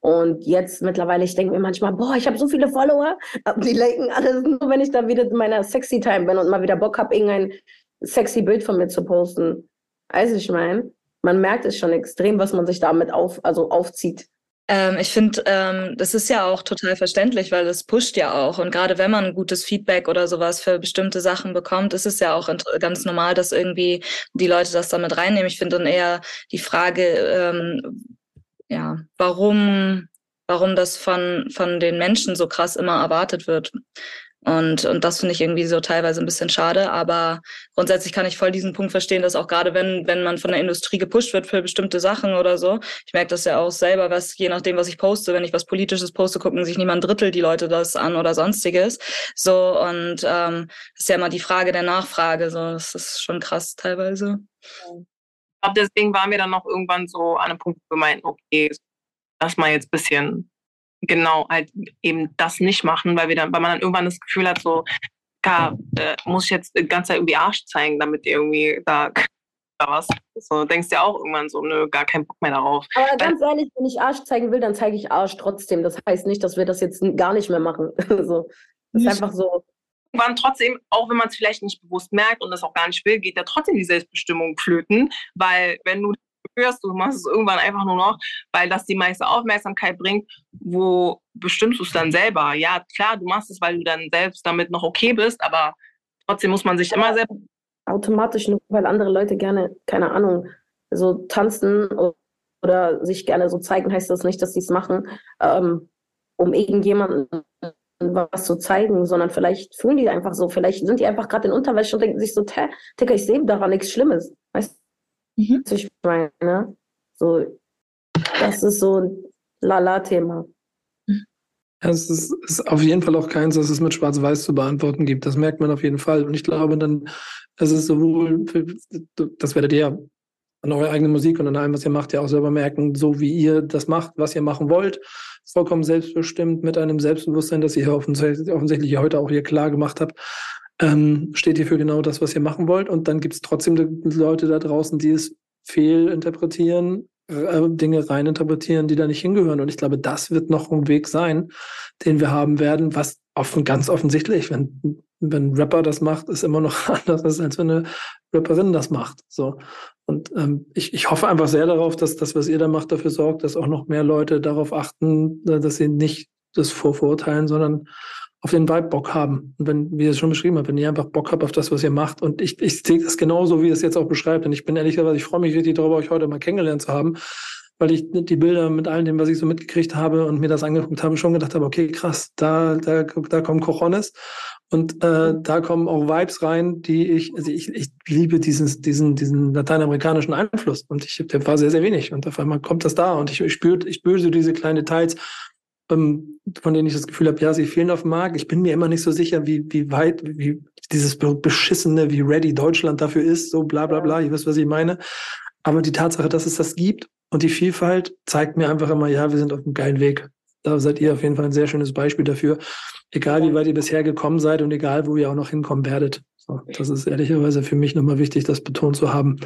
Und jetzt mittlerweile, ich denke mir manchmal, boah, ich habe so viele Follower, die liken alles nur, wenn ich da wieder in meiner sexy Time bin und mal wieder Bock habe, irgendein sexy Bild von mir zu posten. Also ich meine, man merkt es schon extrem, was man sich damit auf, also aufzieht. Ähm, ich finde, ähm, das ist ja auch total verständlich, weil das pusht ja auch. Und gerade wenn man gutes Feedback oder sowas für bestimmte Sachen bekommt, ist es ja auch ganz normal, dass irgendwie die Leute das damit reinnehmen. Ich finde dann eher die Frage, ähm, ja, warum, warum das von, von den Menschen so krass immer erwartet wird. Und, und das finde ich irgendwie so teilweise ein bisschen schade. Aber grundsätzlich kann ich voll diesen Punkt verstehen, dass auch gerade wenn, wenn man von der Industrie gepusht wird für bestimmte Sachen oder so, ich merke das ja auch selber, was je nachdem, was ich poste, wenn ich was Politisches poste, gucken sich niemand Drittel die Leute das an oder sonstiges. So, und ähm, ist ja immer die Frage der Nachfrage. So, das ist schon krass teilweise. Ich glaube, deswegen waren wir dann noch irgendwann so an einem Punkt, wo wir meinten, okay, lass mal jetzt ein bisschen genau halt eben das nicht machen, weil wir dann, weil man dann irgendwann das Gefühl hat, so, gar, äh, muss ich jetzt die ganze Zeit irgendwie Arsch zeigen, damit irgendwie da, da was. So denkst du ja auch irgendwann so, nö, gar keinen Bock mehr darauf. Aber ganz ehrlich, wenn ich Arsch zeigen will, dann zeige ich Arsch trotzdem. Das heißt nicht, dass wir das jetzt gar nicht mehr machen. so. Das ist einfach so. Irgendwann trotzdem, auch wenn man es vielleicht nicht bewusst merkt und das auch gar nicht will, geht da trotzdem die Selbstbestimmung flöten, weil wenn du hörst, du machst es irgendwann einfach nur noch, weil das die meiste Aufmerksamkeit bringt, wo bestimmst du es dann selber? Ja, klar, du machst es, weil du dann selbst damit noch okay bist, aber trotzdem muss man sich immer selber. Automatisch, nur weil andere Leute gerne, keine Ahnung, so tanzen oder sich gerne so zeigen, heißt das nicht, dass sie es machen, ähm, um irgendjemanden was zu zeigen, sondern vielleicht fühlen die einfach so, vielleicht sind die einfach gerade in Unterwäsche und denken sich so, Digga, ich sehe daran nichts Schlimmes. Weißt Mhm. Ich meine, so, das ist so ein Lala-Thema. Es ist, ist, auf jeden Fall auch keins, dass es mit Schwarz-Weiß zu beantworten gibt. Das merkt man auf jeden Fall. Und ich glaube dann, es ist sowohl, für, das werdet ihr an eurer eigenen Musik und an allem, was ihr macht, ja auch selber merken, so wie ihr das macht, was ihr machen wollt, vollkommen selbstbestimmt, mit einem Selbstbewusstsein, das ihr offensichtlich heute auch hier klar gemacht habt, ähm, steht ihr für genau das, was ihr machen wollt. Und dann gibt es trotzdem Leute da draußen, die es fehlinterpretieren, äh, Dinge reininterpretieren, die da nicht hingehören. Und ich glaube, das wird noch ein Weg sein, den wir haben werden, was offen, ganz offensichtlich, wenn, wenn ein Rapper das macht, ist immer noch anders, als wenn eine Rapperin das macht. So. Und ähm, ich, ich hoffe einfach sehr darauf, dass das, was ihr da macht, dafür sorgt, dass auch noch mehr Leute darauf achten, dass sie nicht das vorverurteilen, sondern auf den Vibe Bock haben. Und wenn, wie ihr es schon beschrieben habt, wenn ihr einfach Bock habt auf das, was ihr macht. Und ich, ich sehe das genauso, wie ihr es jetzt auch beschreibt. Und ich bin ehrlicherweise, ich freue mich richtig darüber, euch heute mal kennengelernt zu haben, weil ich die Bilder mit all dem, was ich so mitgekriegt habe und mir das angeguckt habe, schon gedacht habe, okay, krass, da, da, da kommen Cojones. Und äh, da kommen auch Vibes rein, die ich, also ich, ich liebe diesen, diesen, diesen lateinamerikanischen Einfluss. Und ich, der war sehr, sehr wenig. Und auf einmal kommt das da. Und ich, ich spüre ich spür so diese kleinen Details ähm, von denen ich das Gefühl habe, ja, sie fehlen auf dem Markt. Ich bin mir immer nicht so sicher, wie, wie weit, wie dieses beschissene, wie ready Deutschland dafür ist, so bla bla bla, ihr wisst, was ich meine. Aber die Tatsache, dass es das gibt und die Vielfalt zeigt mir einfach immer, ja, wir sind auf einem geilen Weg. Da seid ihr auf jeden Fall ein sehr schönes Beispiel dafür. Egal, wie weit ihr bisher gekommen seid und egal, wo ihr auch noch hinkommen werdet. So, das ist ehrlicherweise für mich nochmal wichtig, das betont zu haben.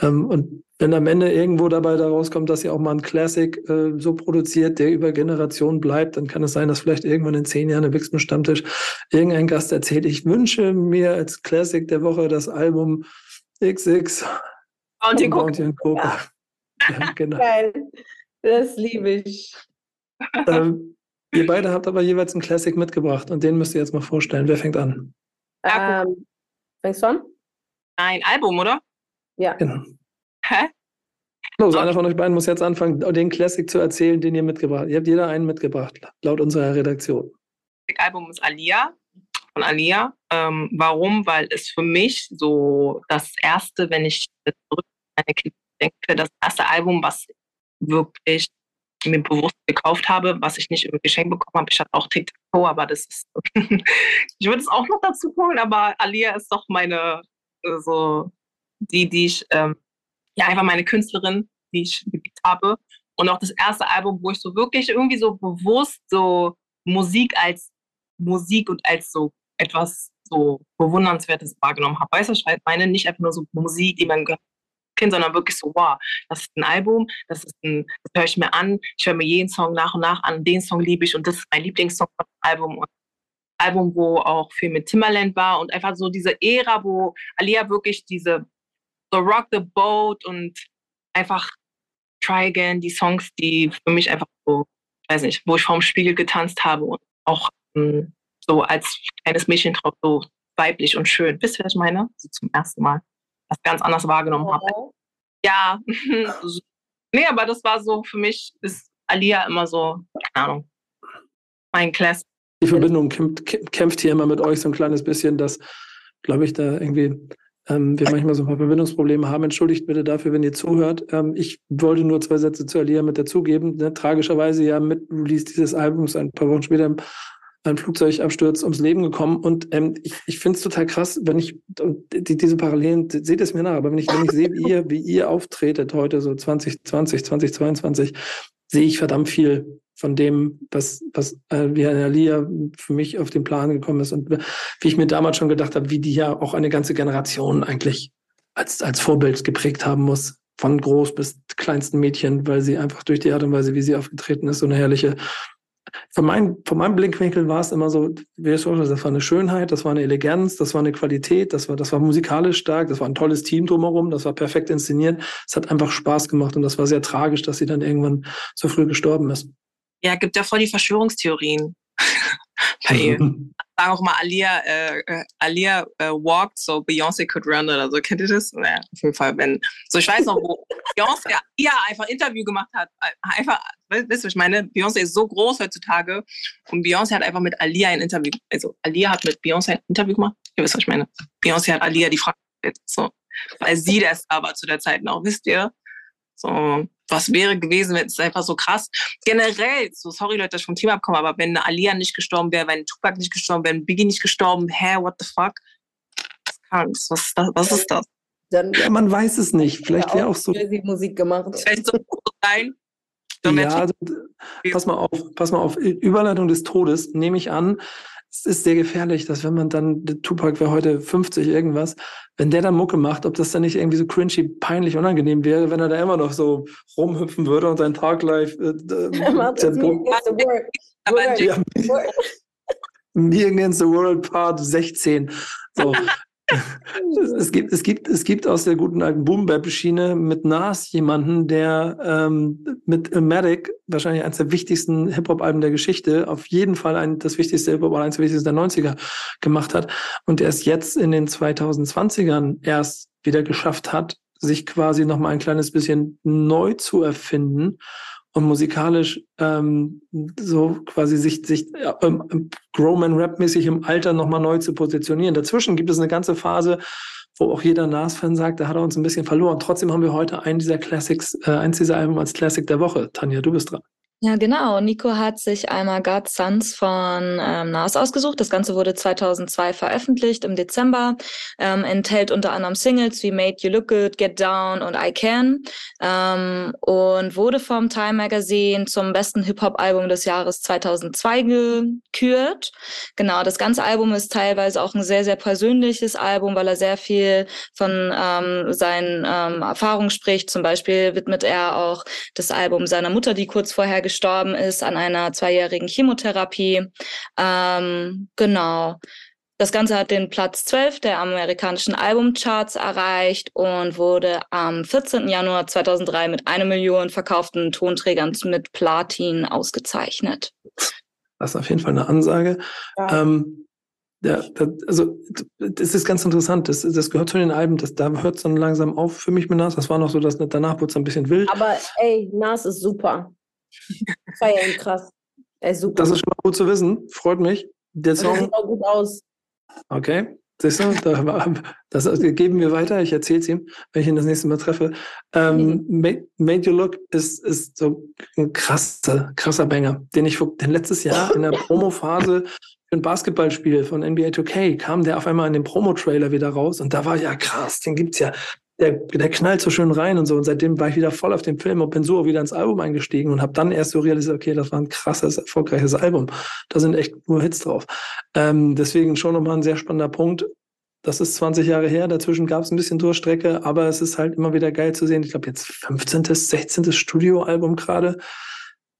Ähm, und wenn am Ende irgendwo dabei daraus kommt, dass ihr auch mal ein Classic äh, so produziert, der über Generationen bleibt, dann kann es sein, dass vielleicht irgendwann in zehn Jahren im Wixen Stammtisch irgendein Gast erzählt, ich wünsche mir als Classic der Woche das Album XX Bounty, Bounty und Coca. Ja. ja, genau. Geil. Das liebe ich. Ähm, ihr beide habt aber jeweils einen Classic mitgebracht und den müsst ihr jetzt mal vorstellen. Wer fängt an? Ähm, fängst du an? Ein Album, oder? Ja. Genau. Hä? Los, einer von euch beiden muss jetzt anfangen, den Classic zu erzählen, den ihr mitgebracht habt. Ihr habt jeder einen mitgebracht, laut unserer Redaktion. Das Album ist Alia von Alia. Ähm, warum? Weil es für mich so das erste, wenn ich zurück an meine Kinder denke, das erste Album, was wirklich mir bewusst gekauft habe, was ich nicht im Geschenk bekommen habe. Ich hatte auch TikTok, aber das ist. ich würde es auch noch dazu holen, aber Alia ist doch meine äh, so die, die ich, ähm, ja, einfach meine Künstlerin, die ich geliebt habe. Und auch das erste Album, wo ich so wirklich irgendwie so bewusst so Musik als Musik und als so etwas so Bewundernswertes wahrgenommen habe. Weißt du, ich meine nicht einfach nur so Musik, die man kennt, sondern wirklich so, wow, das ist ein Album, das ist ein, das höre ich mir an, ich höre mir jeden Song nach und nach an, den Song liebe ich und das ist mein Lieblingssong vom Album. Und Album, wo auch viel mit Timberland war und einfach so diese Ära, wo Alia wirklich diese so Rock the Boat und einfach Try Again, die Songs, die für mich einfach so, weiß nicht, wo ich vorm Spiegel getanzt habe und auch ähm, so als kleines Mädchen drauf so weiblich und schön. Wisst ihr, was ich meine? So zum ersten Mal. Das ganz anders wahrgenommen habe. Ja. nee, aber das war so, für mich ist Alia immer so, keine Ahnung, mein Class. Die Verbindung kämpft, kämpft hier immer mit euch so ein kleines bisschen, dass, glaube ich, da irgendwie ähm, wir manchmal so ein paar Verbindungsprobleme haben. Entschuldigt bitte dafür, wenn ihr zuhört. Ähm, ich wollte nur zwei Sätze zu Alia mit dazugeben. Ne? Tragischerweise ja mit Release dieses Albums ein paar Wochen später ein Flugzeugabsturz ums Leben gekommen. Und ähm, ich, ich finde es total krass, wenn ich die, diese Parallelen, seht es mir nach, aber wenn ich, wenn ich sehe, wie ihr, wie ihr auftretet heute, so 2020, 2022, sehe ich verdammt viel von dem, was, was äh, wie Herr Alia für mich auf den Plan gekommen ist und wie ich mir damals schon gedacht habe, wie die ja auch eine ganze Generation eigentlich als, als Vorbild geprägt haben muss, von groß bis kleinsten Mädchen, weil sie einfach durch die Art und Weise, wie sie aufgetreten ist, so eine herrliche von, mein, von meinem Blickwinkel war es immer so, das war eine Schönheit, das war eine Eleganz, das war eine Qualität, das war, das war musikalisch stark, das war ein tolles Team drumherum, das war perfekt inszeniert. Es hat einfach Spaß gemacht und das war sehr tragisch, dass sie dann irgendwann so früh gestorben ist. Ja, gibt ja voll die Verschwörungstheorien bei ihr. Sagen auch mal, Alia, äh, äh, Alia äh, walked, so Beyoncé could run oder so. Kennt ihr das? Ja, auf jeden Fall, wenn. So, ich weiß noch, wo Beyoncé ja einfach Interview gemacht hat. Einfach, wisst ihr, ich meine, Beyoncé ist so groß heutzutage und Beyoncé hat einfach mit Alia ein Interview, also Alia hat mit Beyoncé ein Interview gemacht. Ihr wisst, was ich meine. Beyoncé hat Alia die Frage gestellt, so. Weil sie der Star war zu der Zeit noch, wisst ihr? So, was wäre gewesen, wenn es einfach so krass. Generell, so sorry Leute, dass ich vom Thema abkomme, aber wenn eine Alia nicht gestorben wäre, wenn Tupac nicht gestorben wäre, wenn Biggie nicht gestorben, hä, what the fuck? Was, was, ist das? was ist das? Dann, ja, man weiß es nicht. Vielleicht wäre auch so. Musik gemacht. Vielleicht so sein. Ja, also, pass mal auf, pass mal auf. Überleitung des Todes nehme ich an, es ist sehr gefährlich, dass wenn man dann, der Tupac wäre heute 50 irgendwas, wenn der dann Mucke macht, ob das dann nicht irgendwie so cringy, peinlich, unangenehm wäre, wenn er da immer noch so rumhüpfen würde und sein Tag live äh, Me Against the World Part 16. So. Es, gibt, es, gibt, es gibt aus der guten alten Boom Bap Schiene mit Nas jemanden, der ähm, mit Ilmatic, wahrscheinlich eines der wichtigsten Hip-Hop-Alben der Geschichte, auf jeden Fall ein, das wichtigste Hip-Hop, eines der wichtigsten der 90er gemacht hat und der es jetzt in den 2020ern erst wieder geschafft hat, sich quasi noch mal ein kleines bisschen neu zu erfinden und musikalisch ähm, so quasi sich, sich ähm, Growman-Rap-mäßig im Alter nochmal neu zu positionieren. Dazwischen gibt es eine ganze Phase, wo auch jeder Nas-Fan sagt, da hat er uns ein bisschen verloren. Trotzdem haben wir heute einen dieser Classics, äh, eins dieser Alben als Classic der Woche. Tanja, du bist dran. Ja, genau. Nico hat sich einmal God's Sons von ähm, Nas ausgesucht. Das Ganze wurde 2002 veröffentlicht im Dezember. Ähm, enthält unter anderem Singles wie Made You Look Good, Get Down und I Can ähm, und wurde vom Time Magazine zum besten Hip-Hop-Album des Jahres 2002 gekürt. Genau, das ganze Album ist teilweise auch ein sehr, sehr persönliches Album, weil er sehr viel von ähm, seinen ähm, Erfahrungen spricht. Zum Beispiel widmet er auch das Album seiner Mutter, die kurz vorher gestorben ist an einer zweijährigen Chemotherapie. Ähm, genau. Das Ganze hat den Platz 12 der amerikanischen Albumcharts erreicht und wurde am 14. Januar 2003 mit einer Million verkauften Tonträgern mit Platin ausgezeichnet. Das ist auf jeden Fall eine Ansage. Ja. Ähm, ja, das, also das ist ganz interessant. Das, das gehört zu den Alben. Das, da hört es dann langsam auf für mich mit Nas. Das war noch so, dass danach wurde es ein bisschen wild. Aber ey, Nas ist super. Feier ihn krass. Ey, super. Das ist schon mal gut zu wissen. Freut mich. Der Song. Das sieht auch gut aus. Okay. Siehst du, das, geben wir weiter. Ich erzähle es ihm, wenn ich ihn das nächste Mal treffe. Ähm, mhm. Made, You Look ist, ist so ein krasser, krasser Banger, den ich den letztes Jahr in der Promo-Phase für ein Basketballspiel von NBA 2K kam der auf einmal in den Promo-Trailer wieder raus und da war ja krass, den gibt's ja der, der knallt so schön rein und so. Und seitdem war ich wieder voll auf dem Film und bin so wieder ins Album eingestiegen und habe dann erst so realisiert, okay, das war ein krasses, erfolgreiches Album. Da sind echt nur Hits drauf. Ähm, deswegen schon nochmal ein sehr spannender Punkt. Das ist 20 Jahre her, dazwischen gab es ein bisschen Durchstrecke, aber es ist halt immer wieder geil zu sehen. Ich glaube, jetzt 15., 16. Studioalbum gerade.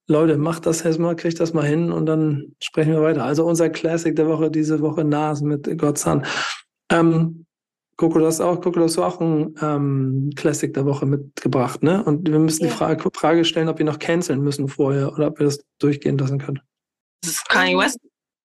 Leute, macht das jetzt mal, kriegt das mal hin und dann sprechen wir weiter. Also unser Classic der Woche, diese Woche Nas mit God's. Ähm, Coco, du hast auch, Coco, du hast auch ein ähm, Classic der Woche mitgebracht, ne? Und wir müssen Ja. die Frage, Frage stellen, ob wir noch canceln müssen vorher oder ob wir das durchgehen lassen können. Das ist Kanye West.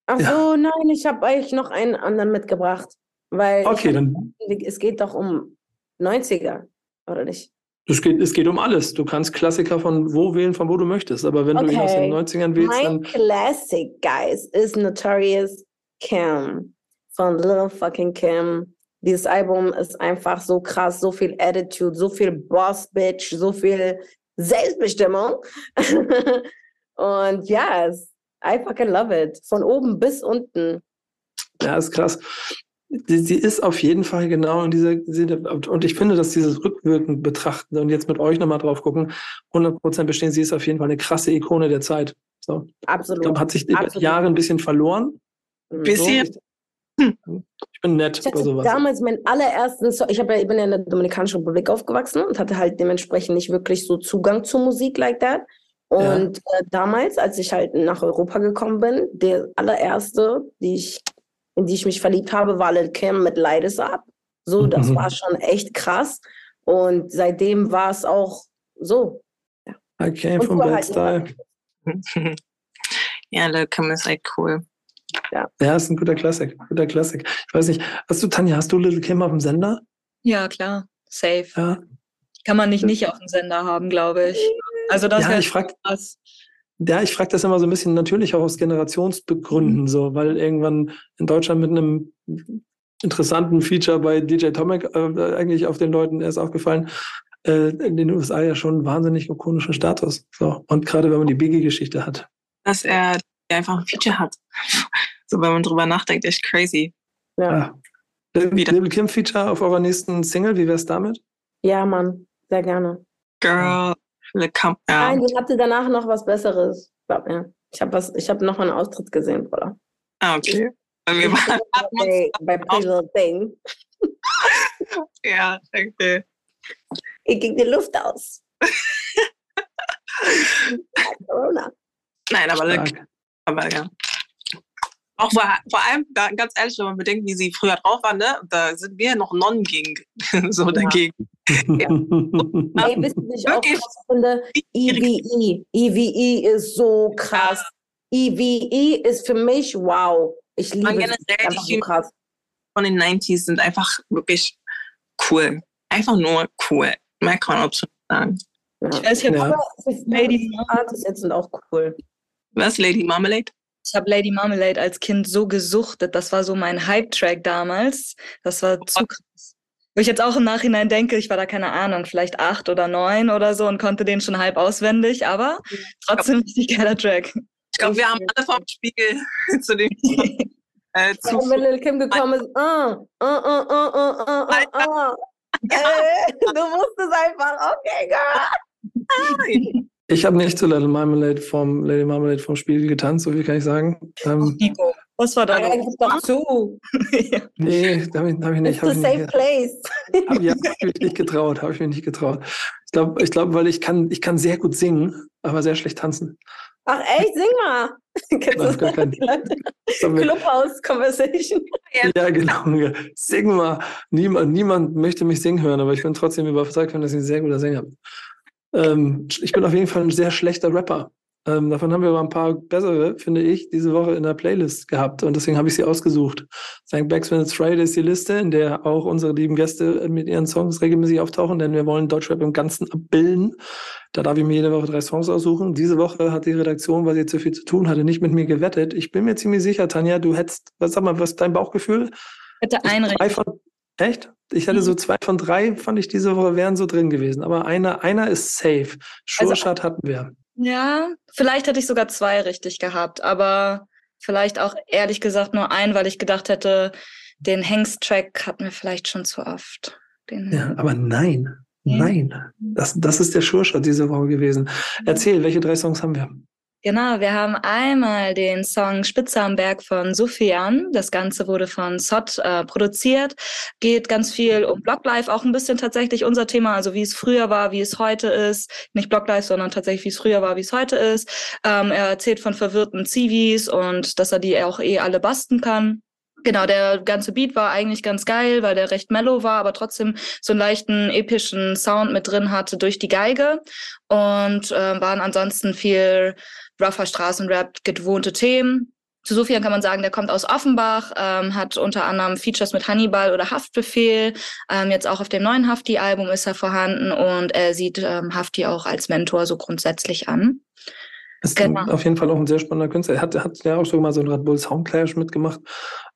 Ach Ja. nein, ich habe eigentlich noch einen anderen mitgebracht. Weil Okay, dann es geht doch um 90er, oder nicht? es geht, es geht um alles. Du kannst Klassiker von wo wählen, von wo du möchtest. Aber wenn du ihn aus den Okay. 90ern wählst, Mein dann Classic, guys, ist Notorious Kim von Little fucking Kim. Dieses Album ist einfach so krass, so viel Attitude, so viel Boss Bitch, so viel Selbstbestimmung. Und ja, es- I fucking love it. Von oben bis unten. Ja, ist krass. Sie, ist auf jeden Fall genau in dieser, und ich finde, dass dieses rückwirkend betrachten und jetzt mit euch nochmal drauf gucken, 100% bestehen, sie ist auf jeden Fall eine krasse Ikone der Zeit. So. Ich Absolut. glaube, hat sich über Absolut. Jahre ein bisschen verloren. Mhm. Bisschen. So. Ich, bin nett Ich hatte sowas. damals meinen allerersten Song, ich, hab ja, ich bin ja in der Dominikanischen Republik aufgewachsen und hatte halt dementsprechend nicht wirklich so Zugang zu Musik like that. Ja. Und äh, damals, als ich halt nach Europa gekommen bin, der allererste, die ich, in die ich mich verliebt habe, war Lil Kim mit Light Is Up. So, das Mhm. war schon echt krass. Und seitdem war es auch so. I came Und from Bad halt Style. ja, Lil Kim ist echt cool. Ja, ist ein guter Klassik. Guter Klassik. Ich weiß nicht, hast du, Tanja, hast du Little Kim auf dem Sender? Ja, klar. Safe. Ja. Kann man nicht nicht auf dem Sender haben, glaube ich. Also das Ja, ich frag, krass. Ja, ich frage das immer so ein bisschen natürlich auch aus Generationsbegründen, so, weil irgendwann in Deutschland mit einem interessanten Feature bei DJ Tomek äh, eigentlich auf den Leuten erst aufgefallen, äh, in den USA ja schon einen wahnsinnig ikonischen Status. So. Und gerade wenn man die Biggie-Geschichte hat. Dass er einfach ein Feature hat. So, wenn man drüber nachdenkt, echt crazy. Ja, Wieder. Little Kim Feature auf eurer nächsten Single, wie wär's damit? ja Mann, sehr gerne. Girl, Kim. Ja. Nein, ich hatte danach noch was Besseres. Glaub mir. Ich habe was, ich habe noch einen Austritt gesehen, Bruder. Ah, okay. Wir waren, Bei, bei Pretty Little Thing. ja, okay. Ich ging die Luft aus. Corona. Nein, aber, Stark. Aber ja. Auch vor, vor allem, da, ganz ehrlich, wenn man bedenkt, wie sie früher drauf waren, ne? da sind wir noch Nonnen gegen, so Ja. dagegen. Ey, wisst ihr, ich auch Wirklich? krass finde? EVE. EVE ist so krass. EVE ist für mich wow. Ich liebe es. generell Einfach die so krass. von den 90s sind einfach wirklich cool. Einfach nur cool. Mehr kann man absolut sagen. Ja. Ich weiß nicht, Ja. Aber Lady die Artists jetzt sind auch cool. Was, Lady Marmalade? Ich habe Lady Marmalade als Kind so gesuchtet. Das war so mein Hype-Track damals. Das war oh. zu krass. Wo ich jetzt auch im Nachhinein denke, ich war da keine Ahnung, vielleicht acht oder neun oder so und konnte den schon halb auswendig, aber trotzdem richtig geiler Track. Ich glaube, wir haben alle vom Spiegel zu dem. Äh, zu wenn Lil Kim gekommen ist, uh, uh, uh, uh, uh, uh, uh. Äh, du wusstest einfach, okay, girl. Ich habe nicht zu Little Marmalade vom Lady Marmalade vom Spiegel getanzt, so viel kann ich sagen. Ähm, Nico, was war da gib doch zu. Ja. nee, da habe ich, hab ich nicht. It's ich safe nicht place. hab, ja, habe ich mich nicht getraut, habe ich mich nicht getraut. Ich glaube, ich glaub, weil ich kann, ich kann sehr gut singen, aber sehr schlecht tanzen. Ach echt, sing mal. Kennst du Nein, gar kein- die Leute? Das Clubhouse Conversation. Ja, genau. Sing mal. Niemand, niemand möchte mich singen hören, aber ich bin trotzdem überzeugt, dass ich ein sehr guter Sänger bin. Ähm, ich bin auf jeden Fall ein sehr schlechter Rapper. Ähm, davon haben wir aber ein paar bessere, finde ich, diese Woche in der Playlist gehabt und deswegen habe ich sie ausgesucht. St. Backspin It's Friday ist die Liste, in der auch unsere lieben Gäste mit ihren Songs regelmäßig auftauchen, denn wir wollen Deutschrap im Ganzen abbilden. Da darf ich mir jede Woche drei Songs aussuchen. Diese Woche hat die Redaktion, weil sie zu viel zu tun hatte, nicht mit mir gewettet. Ich bin mir ziemlich sicher, Tanja, du hättest, was sag mal, was ist dein Bauchgefühl? Hätte ein Drei von, echt? Ich hatte so zwei von drei, fand ich diese Woche wären so drin gewesen. Aber einer, einer ist safe. Also- Schurschat hatten wir. Ja, vielleicht hätte ich sogar zwei richtig gehabt, aber vielleicht auch ehrlich gesagt nur ein, weil ich gedacht hätte, den Hengst-Track hatten wir vielleicht schon zu oft. Den, Ja, aber nein. Ja. Nein. Das, das ist der Schurschat diese Woche gewesen. Erzähl, welche drei Songs haben wir? Genau, wir haben einmal den Song Spitze am Berg von Sufjan. Das Ganze wurde von Sot äh, produziert. Geht ganz viel um Blocklife, auch ein bisschen tatsächlich unser Thema, also wie es früher war, wie es heute ist. Nicht Blocklife, sondern tatsächlich, wie es früher war, wie es heute ist. Ähm, er erzählt von verwirrten Zivis und dass er die auch eh alle basten kann. Genau, der ganze Beat war eigentlich ganz geil, weil der recht mellow war, aber trotzdem so einen leichten epischen Sound mit drin hatte durch die Geige und äh, waren ansonsten viel rougher Straßenrap, gewohnte Themen. Zu Sofian kann man sagen, der kommt aus Offenbach, ähm, hat unter anderem Features mit Hannibal oder Haftbefehl. Ähm, jetzt auch auf dem neuen Hafti-Album ist er vorhanden und er sieht ähm, Hafti auch als Mentor so grundsätzlich an. Ist genau. auf jeden Fall auch ein sehr spannender Künstler. Er hat, hat ja auch schon mal so einen Red Bull Soundclash mitgemacht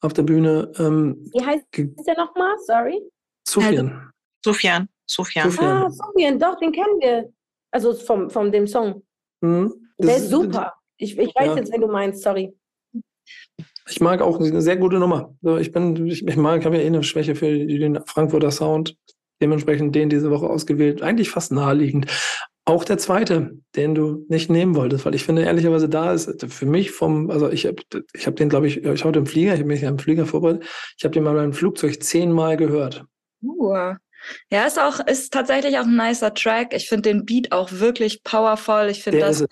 auf der Bühne. Ähm, Wie heißt der nochmal? Sorry. Sofian. Sofian. Sofian. Ah, Sofian, doch, den kennen wir. Also vom, vom dem Song. Mhm. Der ist super. Ich, ich weiß ja. jetzt, wenn du meinst, sorry. Ich mag auch eine sehr gute Nummer. Ich bin, ich, ich mag, ich habe ja eh eine Schwäche für den Frankfurter Sound. Dementsprechend den diese Woche ausgewählt. Eigentlich fast naheliegend. Auch der zweite, den du nicht nehmen wolltest, weil ich finde ehrlicherweise da ist für mich vom, also ich habe ich hab den, glaube ich, ich heute im Flieger, ich habe mich ja im Flieger vorbereitet, ich habe den mal beim Flugzeug zehnmal gehört. Uh. Ja, ist auch, ist tatsächlich auch ein nicer Track. Ich finde den Beat auch wirklich powerful. Ich finde das,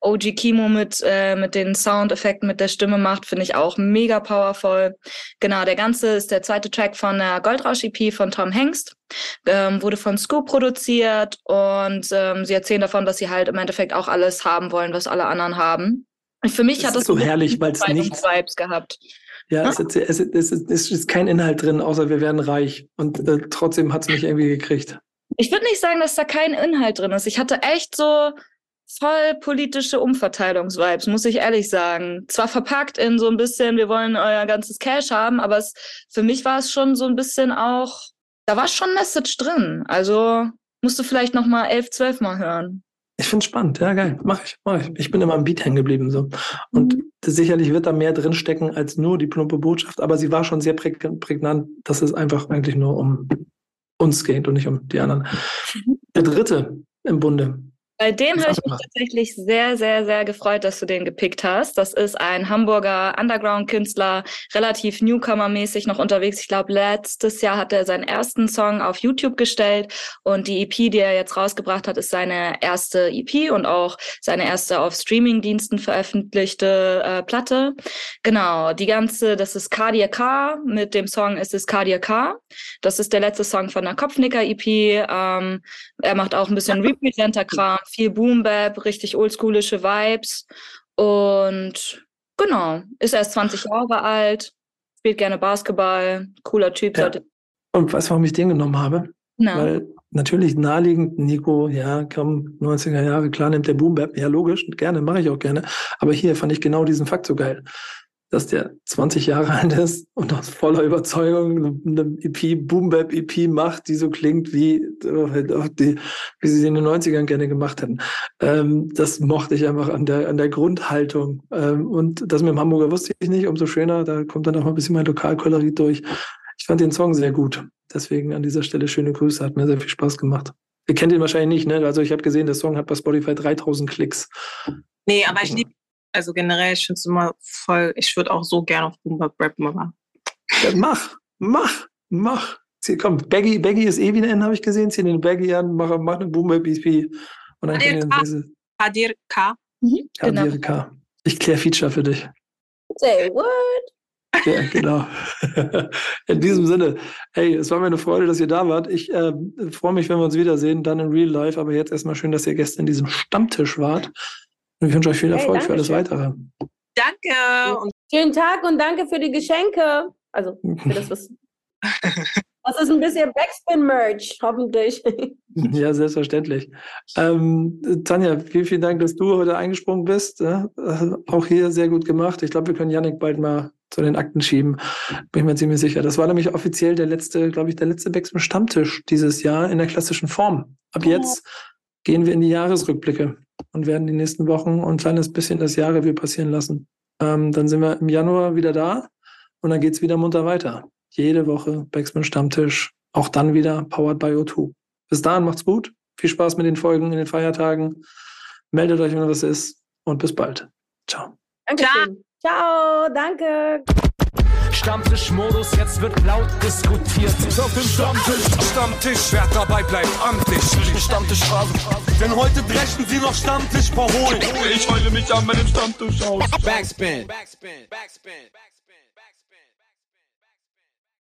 OG Kimo mit, äh, mit den Soundeffekten, mit der Stimme macht, finde ich auch mega powerful. Genau, der ganze ist der zweite Track von der Goldrausch-EP von Tom Hengst. Ähm, wurde von Scoop produziert und ähm, sie erzählen davon, dass sie halt im Endeffekt auch alles haben wollen, was alle anderen haben. Und für mich das hat es so herrlich, weil es nichts Vibes gehabt. Ja, hm? es, es, es, es, ist kein Inhalt drin, außer wir werden reich. Und äh, trotzdem hat es mich irgendwie gekriegt. Ich würde nicht sagen, dass da kein Inhalt drin ist. Ich hatte echt so voll politische Umverteilungsvibes, muss ich ehrlich sagen. Zwar verpackt in so ein bisschen, wir wollen euer ganzes Cash haben, aber es, für mich war es schon so ein bisschen auch, da war schon Message drin. Also musst du vielleicht noch mal elf, zwölf Mal hören. Ich finde es spannend, ja geil, mach ich, mach ich. Ich bin immer am Beat hängen geblieben so. Und mhm. sicherlich wird da mehr drinstecken als nur die plumpe Botschaft, aber sie war schon sehr prägnant, dass es einfach eigentlich nur um uns geht und nicht um die anderen. Mhm. Der dritte im Bunde, bei dem habe ich mich tatsächlich sehr, sehr, sehr gefreut, dass du den gepickt hast. Das ist ein Hamburger Underground-Künstler, relativ Newcomer-mäßig noch unterwegs. Ich glaube, letztes Jahr hat er seinen ersten Song auf YouTube gestellt und die EP, die er jetzt rausgebracht hat, ist seine erste EP und auch seine erste auf Streaming-Diensten veröffentlichte äh, Platte. Genau, die ganze, das ist Cardia K mit dem Song Es ist Cardia K. Das ist der letzte Song von der Kopfnicker-EP. Ähm, er macht auch ein bisschen Representer-Kram viel Boom Bap, richtig oldschoolische Vibes. Und genau, ist erst 20 Jahre alt, spielt gerne Basketball, cooler Typ. Ja. Und weißt du, warum ich den genommen habe? Na. Weil natürlich naheliegend, Nico, ja, komm, 90er Jahre, klar nimmt der Boom Bap, ja logisch, gerne, mache ich auch gerne. Aber hier fand ich genau diesen Fakt so geil dass der 20 Jahre alt ist und aus voller Überzeugung eine EP, Boom Bap EP macht, die so klingt wie, die, wie sie sie in den 90ern gerne gemacht hätten. Ähm, das mochte ich einfach an der, an der Grundhaltung. Ähm, und das mit dem Hamburger wusste ich nicht, umso schöner. Da kommt dann auch mal ein bisschen mein Lokalkolorit durch. Ich fand den Song sehr gut. Deswegen an dieser Stelle schöne Grüße, hat mir sehr viel Spaß gemacht. Ihr kennt ihn wahrscheinlich nicht, ne? Also ich habe gesehen, der Song hat bei Spotify 3000 Klicks. Nee, aber ich liebe also generell, ich finde es immer voll, ich würde auch so gerne auf Boom Bap rappen, aber. Ja, mach, mach, mach. Zieh, komm, Baggy, Baggy ist eh wieder in, habe ich gesehen. Zieh den Baggy an, mach, mach eine Boom Bap EP. Und dann Hadir K. Hadir K. Mhm, Hadir genau. K. Ich kläre Feature für dich. Say what? Ja, genau. In diesem Sinne, hey, es war mir eine Freude, dass ihr da wart. Ich äh, freue mich, wenn wir uns wiedersehen, dann in Real Life. Aber jetzt erstmal schön, dass ihr gestern in diesem Stammtisch wart. Und ich wünsche euch viel Erfolg hey, für alles Weitere. Danke. Und Schönen Tag und danke für die Geschenke. Also für das, was. Das ist ein bisschen Backspin-Merch, hoffentlich. Ja, selbstverständlich. Ähm, Tanja, vielen, vielen Dank, dass du heute eingesprungen bist. Äh, auch hier sehr gut gemacht. Ich glaube, wir können Yannick bald mal zu den Akten schieben. Bin ich mir ziemlich sicher. Das war nämlich offiziell der letzte, glaube ich, der letzte Backspin-Stammtisch dieses Jahr in der klassischen Form. Ab jetzt gehen wir in die Jahresrückblicke und werden die nächsten Wochen ein kleines bisschen das Jahrreview passieren lassen. Ähm, dann sind wir im Januar wieder da und dann geht es wieder munter weiter. Jede Woche Backspin Stammtisch, auch dann wieder powered by O2. Bis dahin macht's gut. Viel Spaß mit den Folgen in den Feiertagen. Meldet euch, wenn was ist. und bis bald. Ciao. Dankeschön. Ciao, danke. Stammtischmodus, jetzt wird laut diskutiert. Auf dem Stammtisch, Stammtisch, wer dabei bleibt, amtlich. Stammtisch Phase. Denn heute brechen sie noch Stammtisch verholen. Ich heule mich an meinem Stammtisch aus. Backspin. Backspin. Backspin. Backspin.